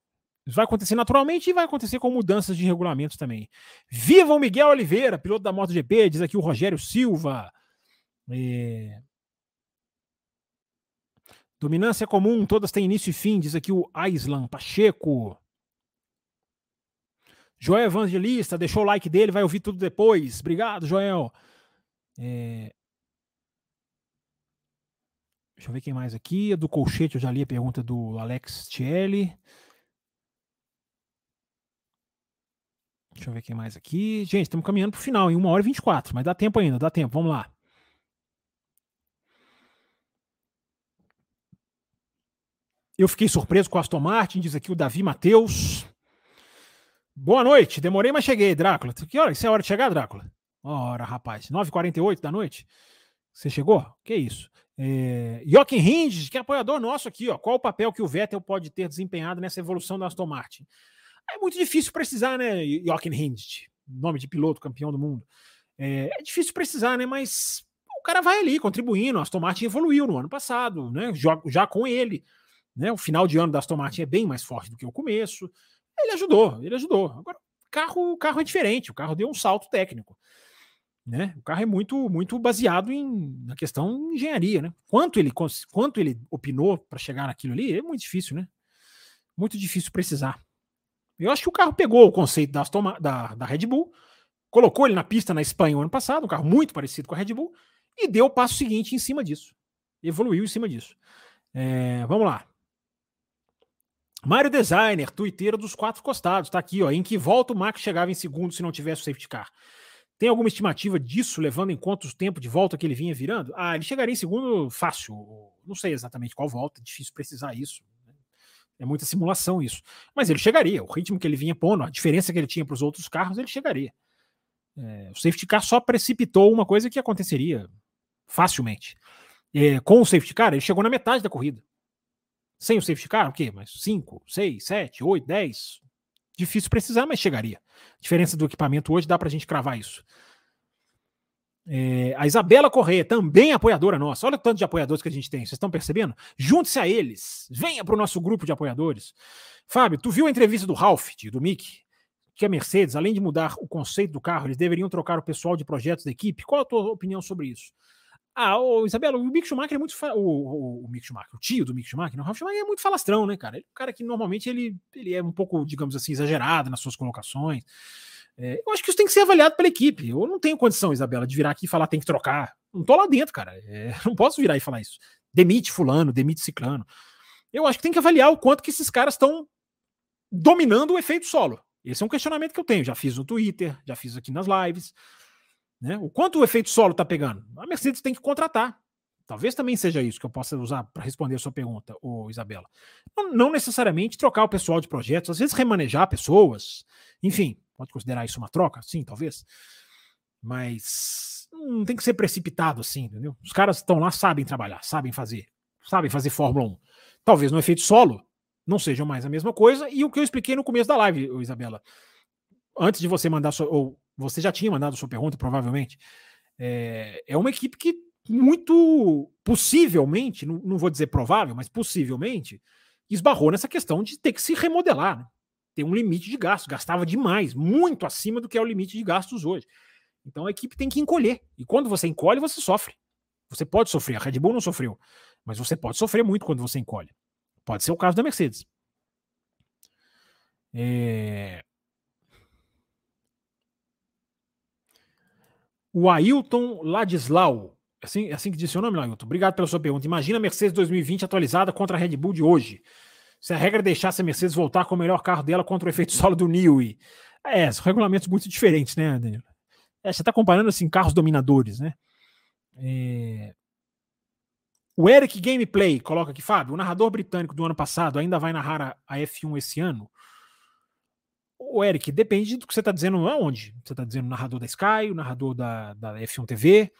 Isso vai acontecer naturalmente e vai acontecer com mudanças de regulamentos também. Viva o Miguel Oliveira, piloto da MotoGP, diz aqui o Rogério Silva. É... Dominância comum, todas têm início e fim, diz aqui o Aislan Pacheco. Joel Evangelista, deixou o like dele, vai ouvir tudo depois. Obrigado, Joel. É... Deixa eu ver quem mais aqui. A do Colchete, eu já li a pergunta do Alex Tielli. Deixa eu ver quem mais aqui. Gente, estamos caminhando para o final, em 1 hora e 24, mas dá tempo ainda, dá tempo. Vamos lá. Eu fiquei surpreso com o Aston Martin, diz aqui o Davi Matheus. Boa noite, demorei, mas cheguei, Drácula. Que hora? Isso é hora de chegar, Drácula? Ora, rapaz, 9h48 da noite? Você chegou? Que isso? É, Jochen Hindes, que é apoiador nosso aqui, ó. Qual o papel que o Vettel pode ter desempenhado nessa evolução da Aston Martin? É muito difícil precisar, né, Jochen Hindes, nome de piloto, campeão do mundo. É, é, difícil precisar, né, mas o cara vai ali contribuindo. A Aston Martin evoluiu no ano passado, né, já, já com ele. Né, o final de ano da Aston Martin é bem mais forte do que o começo. Ele ajudou, ele ajudou. Agora, o carro, o carro é diferente, o carro deu um salto técnico. Né? O carro é muito muito baseado em, na questão de engenharia. Né? Quanto, ele, quanto ele opinou para chegar naquilo ali é muito difícil, né? Muito difícil precisar. Eu acho que o carro pegou o conceito da, da, da Red Bull, colocou ele na pista na Espanha o ano passado, um carro muito parecido com a Red Bull, e deu o passo seguinte em cima disso. Evoluiu em cima disso. É, vamos lá. Mário Designer, tuiteiro dos quatro costados, tá aqui, ó. Em que volta o Max chegava em segundo se não tivesse o safety car? Tem alguma estimativa disso, levando em conta o tempo de volta que ele vinha virando? Ah, ele chegaria em segundo fácil. Não sei exatamente qual volta, difícil precisar isso. É muita simulação isso. Mas ele chegaria. O ritmo que ele vinha pondo, a diferença que ele tinha para os outros carros, ele chegaria. É, o safety car só precipitou uma coisa que aconteceria facilmente. É, com o safety car, ele chegou na metade da corrida. Sem o safety car, o quê? Mas 5, 6, 7, 8, 10. Difícil precisar, mas chegaria. A diferença do equipamento hoje dá para a gente cravar isso. É, a Isabela Corrêa, também apoiadora nossa. Olha o tanto de apoiadores que a gente tem. Vocês estão percebendo? Junte-se a eles. Venha para o nosso grupo de apoiadores. Fábio, tu viu a entrevista do Ralph, do Mick? Que a Mercedes, além de mudar o conceito do carro, eles deveriam trocar o pessoal de projetos da equipe. Qual a tua opinião sobre isso? Ah, o Isabela, o Mick Schumacher é muito. Fa... O, o, o, Mick Schumacher, o tio do Mick Schumacher, o Ralf Schumacher é muito falastrão, né, cara? Ele é um cara que normalmente ele, ele é um pouco, digamos assim, exagerado nas suas colocações. É, eu acho que isso tem que ser avaliado pela equipe. Eu não tenho condição, Isabela, de virar aqui e falar tem que trocar. Não tô lá dentro, cara. É, <laughs> não posso virar e falar isso. Demite fulano, demite ciclano. Eu acho que tem que avaliar o quanto que esses caras estão dominando o efeito solo. Esse é um questionamento que eu tenho. Já fiz no Twitter, já fiz aqui nas lives. Né? O quanto o efeito solo está pegando? A Mercedes tem que contratar. Talvez também seja isso que eu possa usar para responder a sua pergunta, ô Isabela. Não, não, necessariamente trocar o pessoal de projetos, às vezes remanejar pessoas, enfim, pode considerar isso uma troca? Sim, talvez. Mas não tem que ser precipitado assim, entendeu? Os caras estão lá, sabem trabalhar, sabem fazer, sabem fazer Fórmula 1. Talvez no efeito solo não seja mais a mesma coisa, e o que eu expliquei no começo da live, Isabela, antes de você mandar, sua, ou você já tinha mandado sua pergunta, provavelmente. É, é uma equipe que muito possivelmente, não, não, vou dizer provável, mas possivelmente, esbarrou nessa questão de ter que se remodelar. Né? Tem um limite de gastos, gastava demais, muito acima do que é o limite de gastos hoje. Então a equipe tem que encolher. E quando você encolhe, você sofre. Você pode sofrer. A Red Bull não sofreu, mas você pode sofrer muito quando você encolhe. Pode ser o caso da Mercedes. É... O Ailton Ladislau. Assim, é assim que disse o nome, Ailton. Obrigado pela sua pergunta. Imagina a Mercedes 2020 atualizada contra a Red Bull de hoje. Se a regra deixasse a Mercedes voltar com o melhor carro dela contra o efeito solo do Newey. É, são regulamentos muito diferentes, né, Danilo? É, você está comparando assim carros dominadores, né? É... O Eric Gameplay coloca aqui, Fábio, o narrador britânico do ano passado ainda vai narrar a, a F1 esse ano? O Eric, depende do que você está dizendo aonde. Você está dizendo narrador da Sky, o narrador da, da F1 TV.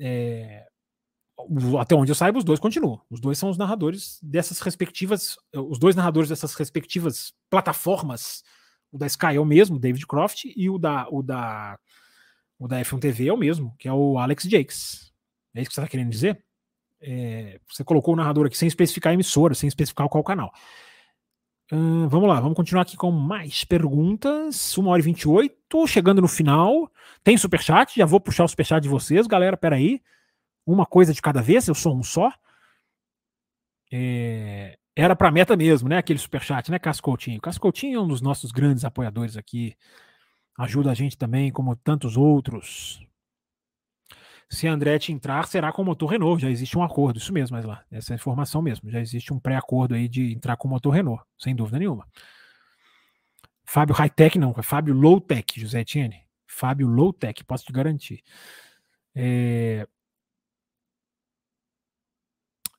É, até onde eu saiba, os dois continuam. Os dois são os narradores dessas respectivas. Os dois narradores dessas respectivas plataformas. O da Sky é o mesmo, David Croft, e o da, o da, o da F1 TV é o mesmo, que é o Alex Jakes. É isso que você está querendo dizer? É, você colocou o narrador aqui sem especificar a emissora, sem especificar qual canal. Uh, vamos lá, vamos continuar aqui com mais perguntas. 1 hora e 28, chegando no final. Tem superchat, já vou puxar o superchat de vocês, galera. Peraí. Uma coisa de cada vez, eu sou um só. É, era para meta mesmo, né? Aquele superchat, né, Cascoutinho? Cascoutinho é um dos nossos grandes apoiadores aqui. Ajuda a gente também, como tantos outros. Se Andretti entrar, será com o motor Renault. Já existe um acordo, isso mesmo, mas lá, essa é informação mesmo. Já existe um pré-acordo aí de entrar com o motor Renault, sem dúvida nenhuma. Fábio High-Tech não, é Fábio Low-Tech, José Etienne. Fábio Low-Tech, posso te garantir. É...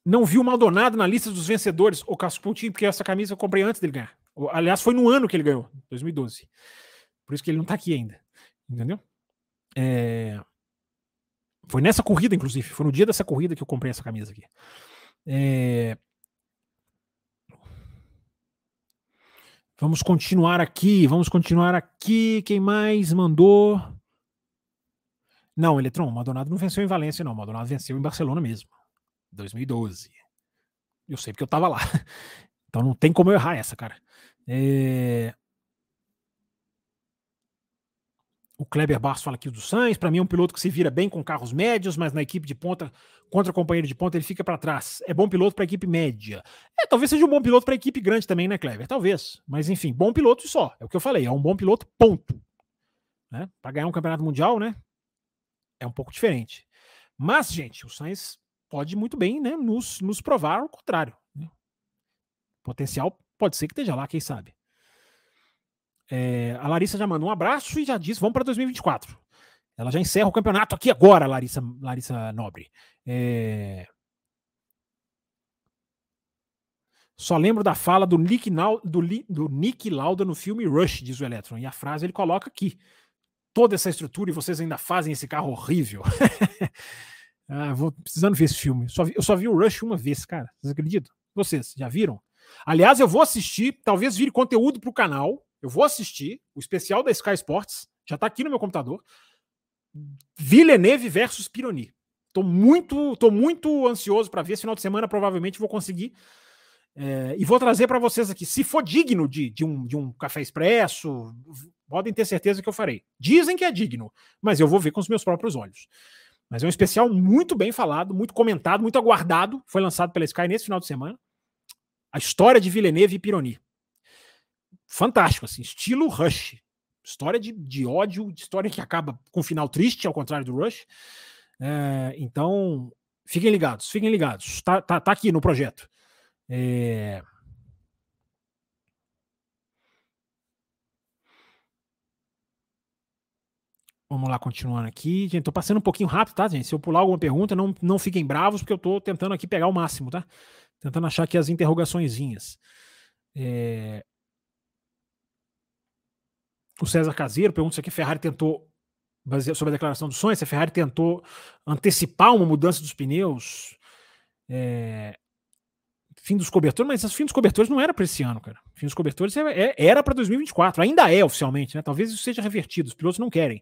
Não vi o Maldonado na lista dos vencedores, o Coutinho, porque essa camisa eu comprei antes dele ganhar. Aliás, foi no ano que ele ganhou, 2012. Por isso que ele não tá aqui ainda. Entendeu? É... Foi nessa corrida, inclusive. Foi no dia dessa corrida que eu comprei essa camisa aqui. É... Vamos continuar aqui, vamos continuar aqui. Quem mais mandou? Não, Eletron, o Maldonado não venceu em Valência, não. O Maldonado venceu em Barcelona mesmo. 2012. Eu sei porque eu tava lá. <laughs> Então não tem como eu errar essa, cara. É... O Kleber Barros fala aqui do Sainz. Para mim é um piloto que se vira bem com carros médios, mas na equipe de ponta, contra companheiro de ponta, ele fica para trás. É bom piloto para equipe média. É, talvez seja um bom piloto para equipe grande também, né, Kleber? Talvez. Mas enfim, bom piloto só. É o que eu falei. É um bom piloto, ponto. Né? Para ganhar um campeonato mundial, né? É um pouco diferente. Mas, gente, o Sainz pode muito bem né, nos, nos provar o contrário. Né? Potencial pode ser que esteja lá, quem sabe. É, a Larissa já mandou um abraço e já disse: vamos para 2024. Ela já encerra o campeonato aqui agora, Larissa, Larissa Nobre. É... Só lembro da fala do Nick, do, do Nick Lauda no filme Rush, diz o Electron. E a frase ele coloca aqui. Toda essa estrutura e vocês ainda fazem esse carro horrível. <laughs> ah, vou precisando ver esse filme. Só vi, eu só vi o Rush uma vez, cara. Vocês acreditam? Vocês já viram? Aliás, eu vou assistir, talvez vire conteúdo para o canal eu vou assistir o especial da Sky Sports, já está aqui no meu computador. Villeneuve versus Pironi. Tô muito, tô muito ansioso para ver. Esse final de semana provavelmente vou conseguir. É, e vou trazer para vocês aqui. Se for digno de, de, um, de um café expresso, podem ter certeza que eu farei. Dizem que é digno, mas eu vou ver com os meus próprios olhos. Mas é um especial muito bem falado, muito comentado, muito aguardado. Foi lançado pela Sky nesse final de semana. A história de Villeneuve e Pironi fantástico, assim, estilo Rush. História de, de ódio, de história que acaba com um final triste, ao contrário do Rush. É, então, fiquem ligados, fiquem ligados. Tá, tá, tá aqui no projeto. É... Vamos lá, continuando aqui. Gente, tô passando um pouquinho rápido, tá, gente? Se eu pular alguma pergunta, não, não fiquem bravos, porque eu tô tentando aqui pegar o máximo, tá? Tentando achar aqui as interrogaçõezinhas. É... O César Caseiro pergunta se aqui Ferrari tentou, sobre a declaração do sonho, se a Ferrari tentou antecipar uma mudança dos pneus. É, fim dos cobertores, mas o fim dos cobertores não era para esse ano, cara. fim dos cobertores é, é, era para 2024, ainda é oficialmente, né? Talvez isso seja revertido, os pilotos não querem.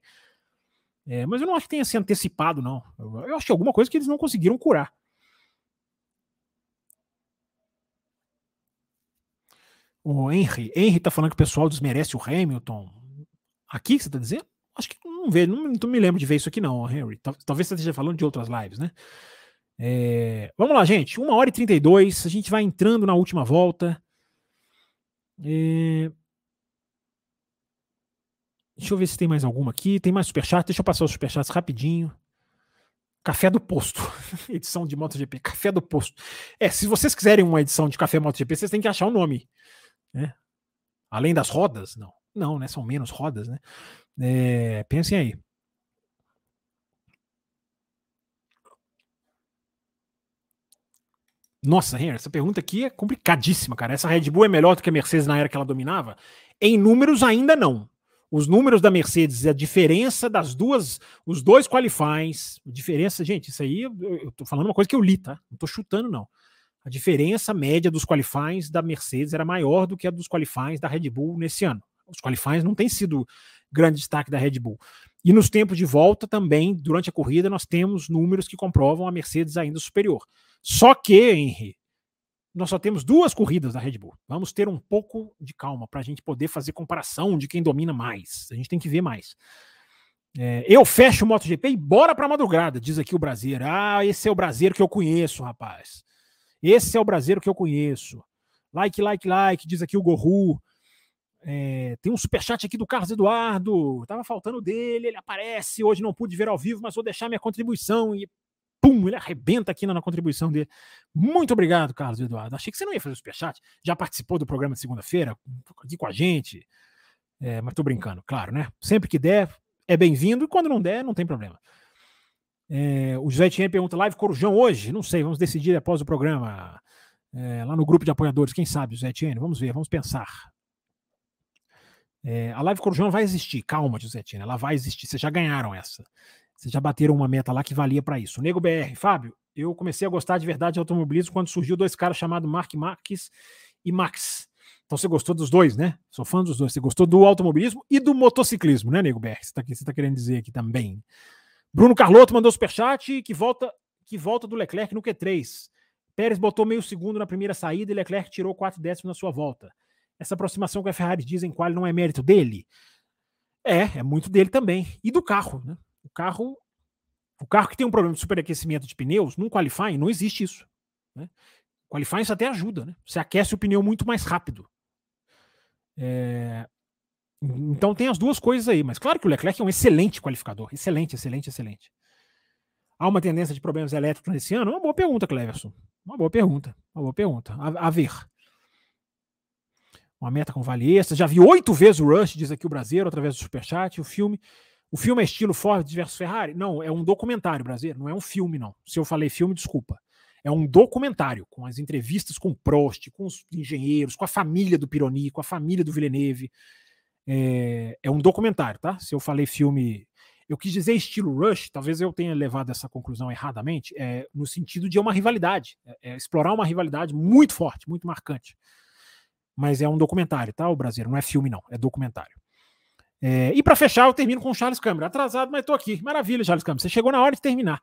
É, mas eu não acho que tenha se antecipado, não. Eu, acho que é alguma coisa que eles não conseguiram curar. O Henry, Henry tá falando que o pessoal desmerece o Hamilton. Aqui que você está dizendo? Acho que não vê, não, não me lembro de ver isso aqui, não, Henry. Talvez você esteja falando de outras lives, né? É, vamos lá, gente. 1 hora e 32. A gente vai entrando na última volta. É, deixa eu ver se tem mais alguma aqui. Tem mais superchat. Deixa eu passar os superchats rapidinho. Café do Posto. <laughs> edição de MotoGP. Café do Posto. É, se vocês quiserem uma edição de Café MotoGP, vocês têm que achar o um nome. Né? Além das rodas, não. Não, né? São menos rodas, né? É, pensem aí. Nossa, Henry, essa pergunta aqui é complicadíssima, cara. Essa Red Bull é melhor do que a Mercedes na era que ela dominava? Em números, ainda não. Os números da Mercedes, a diferença das duas, os dois qualifies, diferença, gente, isso aí eu, eu tô falando uma coisa que eu li, tá? Não tô chutando, não. A diferença média dos qualifies da Mercedes era maior do que a dos qualifies da Red Bull nesse ano. Os qualifies não tem sido grande destaque da Red Bull. E nos tempos de volta também, durante a corrida, nós temos números que comprovam a Mercedes ainda superior. Só que, Henry, nós só temos duas corridas da Red Bull. Vamos ter um pouco de calma para a gente poder fazer comparação de quem domina mais. A gente tem que ver mais. É, eu fecho o MotoGP e bora para madrugada, diz aqui o brasileiro. Ah, esse é o brasileiro que eu conheço, rapaz. Esse é o brasileiro que eu conheço. Like, like, like, diz aqui o Gorru. É, tem um superchat aqui do Carlos Eduardo. Tava faltando dele, ele aparece. Hoje não pude ver ao vivo, mas vou deixar minha contribuição. E pum, ele arrebenta aqui na, contribuição dele. Muito obrigado, Carlos Eduardo. Achei que você não ia fazer o superchat. Já participou do programa de segunda-feira aqui com a gente. É, mas tô brincando, claro, né? Sempre que der, é bem-vindo. E quando não der, não tem problema. É, o José Etienne pergunta: live Corujão hoje? Não sei, vamos decidir após o programa. É, lá no grupo de apoiadores, quem sabe, José Etienne? Vamos ver, vamos pensar. É, a Live Corujão vai existir, calma, José Tina, ela vai existir. Vocês já ganharam essa. Vocês já bateram uma meta lá que valia para isso. Nego BR, Fábio, eu comecei a gostar de verdade de automobilismo quando surgiu dois caras chamados Mark Marques e Max. Então você gostou dos dois, né? Sou fã dos dois. Você gostou do automobilismo e do motociclismo, né, Nego BR? Você está tá querendo dizer aqui também. Bruno Carlotto mandou superchat que volta, que volta do Leclerc no Q3. Pérez botou meio segundo na primeira saída e Leclerc tirou quatro décimos na sua volta essa aproximação que a Ferrari diz em qual não é mérito dele? É, é muito dele também. E do carro, né? O carro, o carro que tem um problema de superaquecimento de pneus, num qualifying não existe isso. Né? Qualifying isso até ajuda, né? Você aquece o pneu muito mais rápido. É... Então tem as duas coisas aí, mas claro que o Leclerc é um excelente qualificador. Excelente, excelente, excelente. Há uma tendência de problemas elétricos nesse ano? Uma boa pergunta, Cleverson. Uma boa pergunta. Uma boa pergunta. A, a ver uma meta com vale. Já vi oito vezes o Rush, diz aqui o brasileiro, através do Superchat. O filme, o filme é estilo Ford versus Ferrari? Não, é um documentário brasileiro, não é um filme, não. Se eu falei filme, desculpa. É um documentário, com as entrevistas com Prost, com os engenheiros, com a família do Pironi, com a família do Villeneuve. É, é um documentário, tá? Se eu falei filme. Eu quis dizer estilo Rush, talvez eu tenha levado essa conclusão erradamente, é, no sentido de uma rivalidade, é, é explorar uma rivalidade muito forte, muito marcante mas é um documentário, tá? O brasileiro, não é filme, não, é documentário. É, e para fechar, eu termino com o Charles Câmara. Atrasado, mas tô aqui. Maravilha, Charles Câmara. Você chegou na hora de terminar.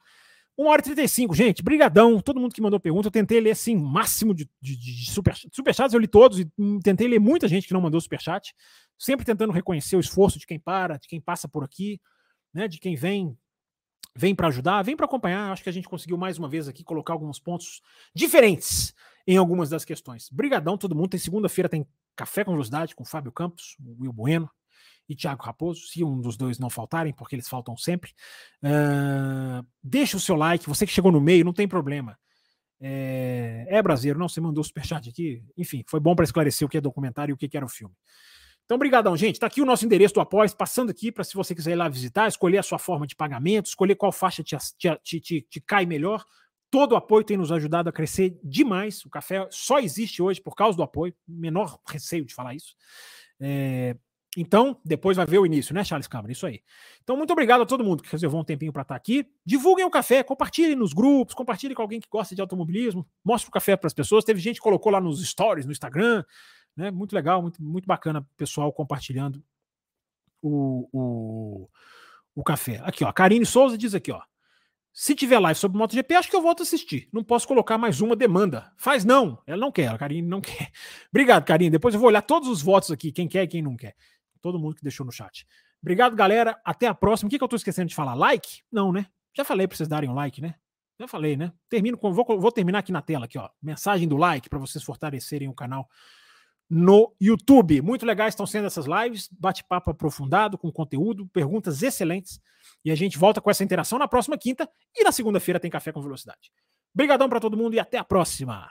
1 hora e 35, gente. Brigadão. Todo mundo que mandou pergunta. Eu tentei ler, assim, máximo de, de, de super, superchats. Eu li todos e hum, tentei ler muita gente que não mandou superchat. Sempre tentando reconhecer o esforço de quem para, de quem passa por aqui, né? De quem vem vem para ajudar, vem para acompanhar. Acho que a gente conseguiu mais uma vez aqui colocar alguns pontos diferentes em algumas das questões. Brigadão todo mundo. Tem segunda-feira tem Café com Velocidade com Fábio Campos, Will Bueno e Thiago Raposo, se um dos dois não faltarem, porque eles faltam sempre. Uh, deixa o seu like, você que chegou no meio, não tem problema. É, é brasileiro, não, você mandou superchat aqui. Enfim, foi bom para esclarecer o que é documentário e o que era o filme. Então, brigadão, gente. Tá aqui o nosso endereço do Após, passando aqui para se você quiser ir lá visitar, escolher a sua forma de pagamento, escolher qual faixa te, te, te, te cai melhor. Todo o apoio tem nos ajudado a crescer demais. O café só existe hoje por causa do apoio. Menor receio de falar isso. É, então, depois vai ver o início, né, Charles Câmara? Isso aí. Então, muito obrigado a todo mundo que reservou um tempinho para estar tá aqui. Divulguem o café, compartilhem nos grupos, compartilhem com alguém que gosta de automobilismo. Mostre o café para as pessoas. Teve gente que colocou lá nos stories, no Instagram. Né? Muito legal, muito, muito bacana, pessoal compartilhando o, o, o café. Aqui, ó. Karine Souza diz aqui, ó. Se tiver live sobre MotoGP, acho que eu volto a assistir. Não posso colocar mais uma demanda. Faz não. Ela não quer, a Karine não <laughs> quer. Obrigado, Karine. Depois eu vou olhar todos os votos aqui, quem quer e quem não quer. Todo mundo que deixou no chat. Obrigado, galera. Até a próxima. O que, que eu tô esquecendo de falar? Like? Não, né? Já falei para vocês darem um like, né? Já falei, né? Termino com. Vou, vou terminar aqui na tela, aqui, ó. Mensagem do like para vocês fortalecerem o canal no YouTube. Muito legais estão sendo essas lives, bate-papo aprofundado, com conteúdo, perguntas excelentes. E a gente volta com essa interação na próxima quinta e na segunda-feira tem Café com Velocidade. Obrigadão para todo mundo e até a próxima.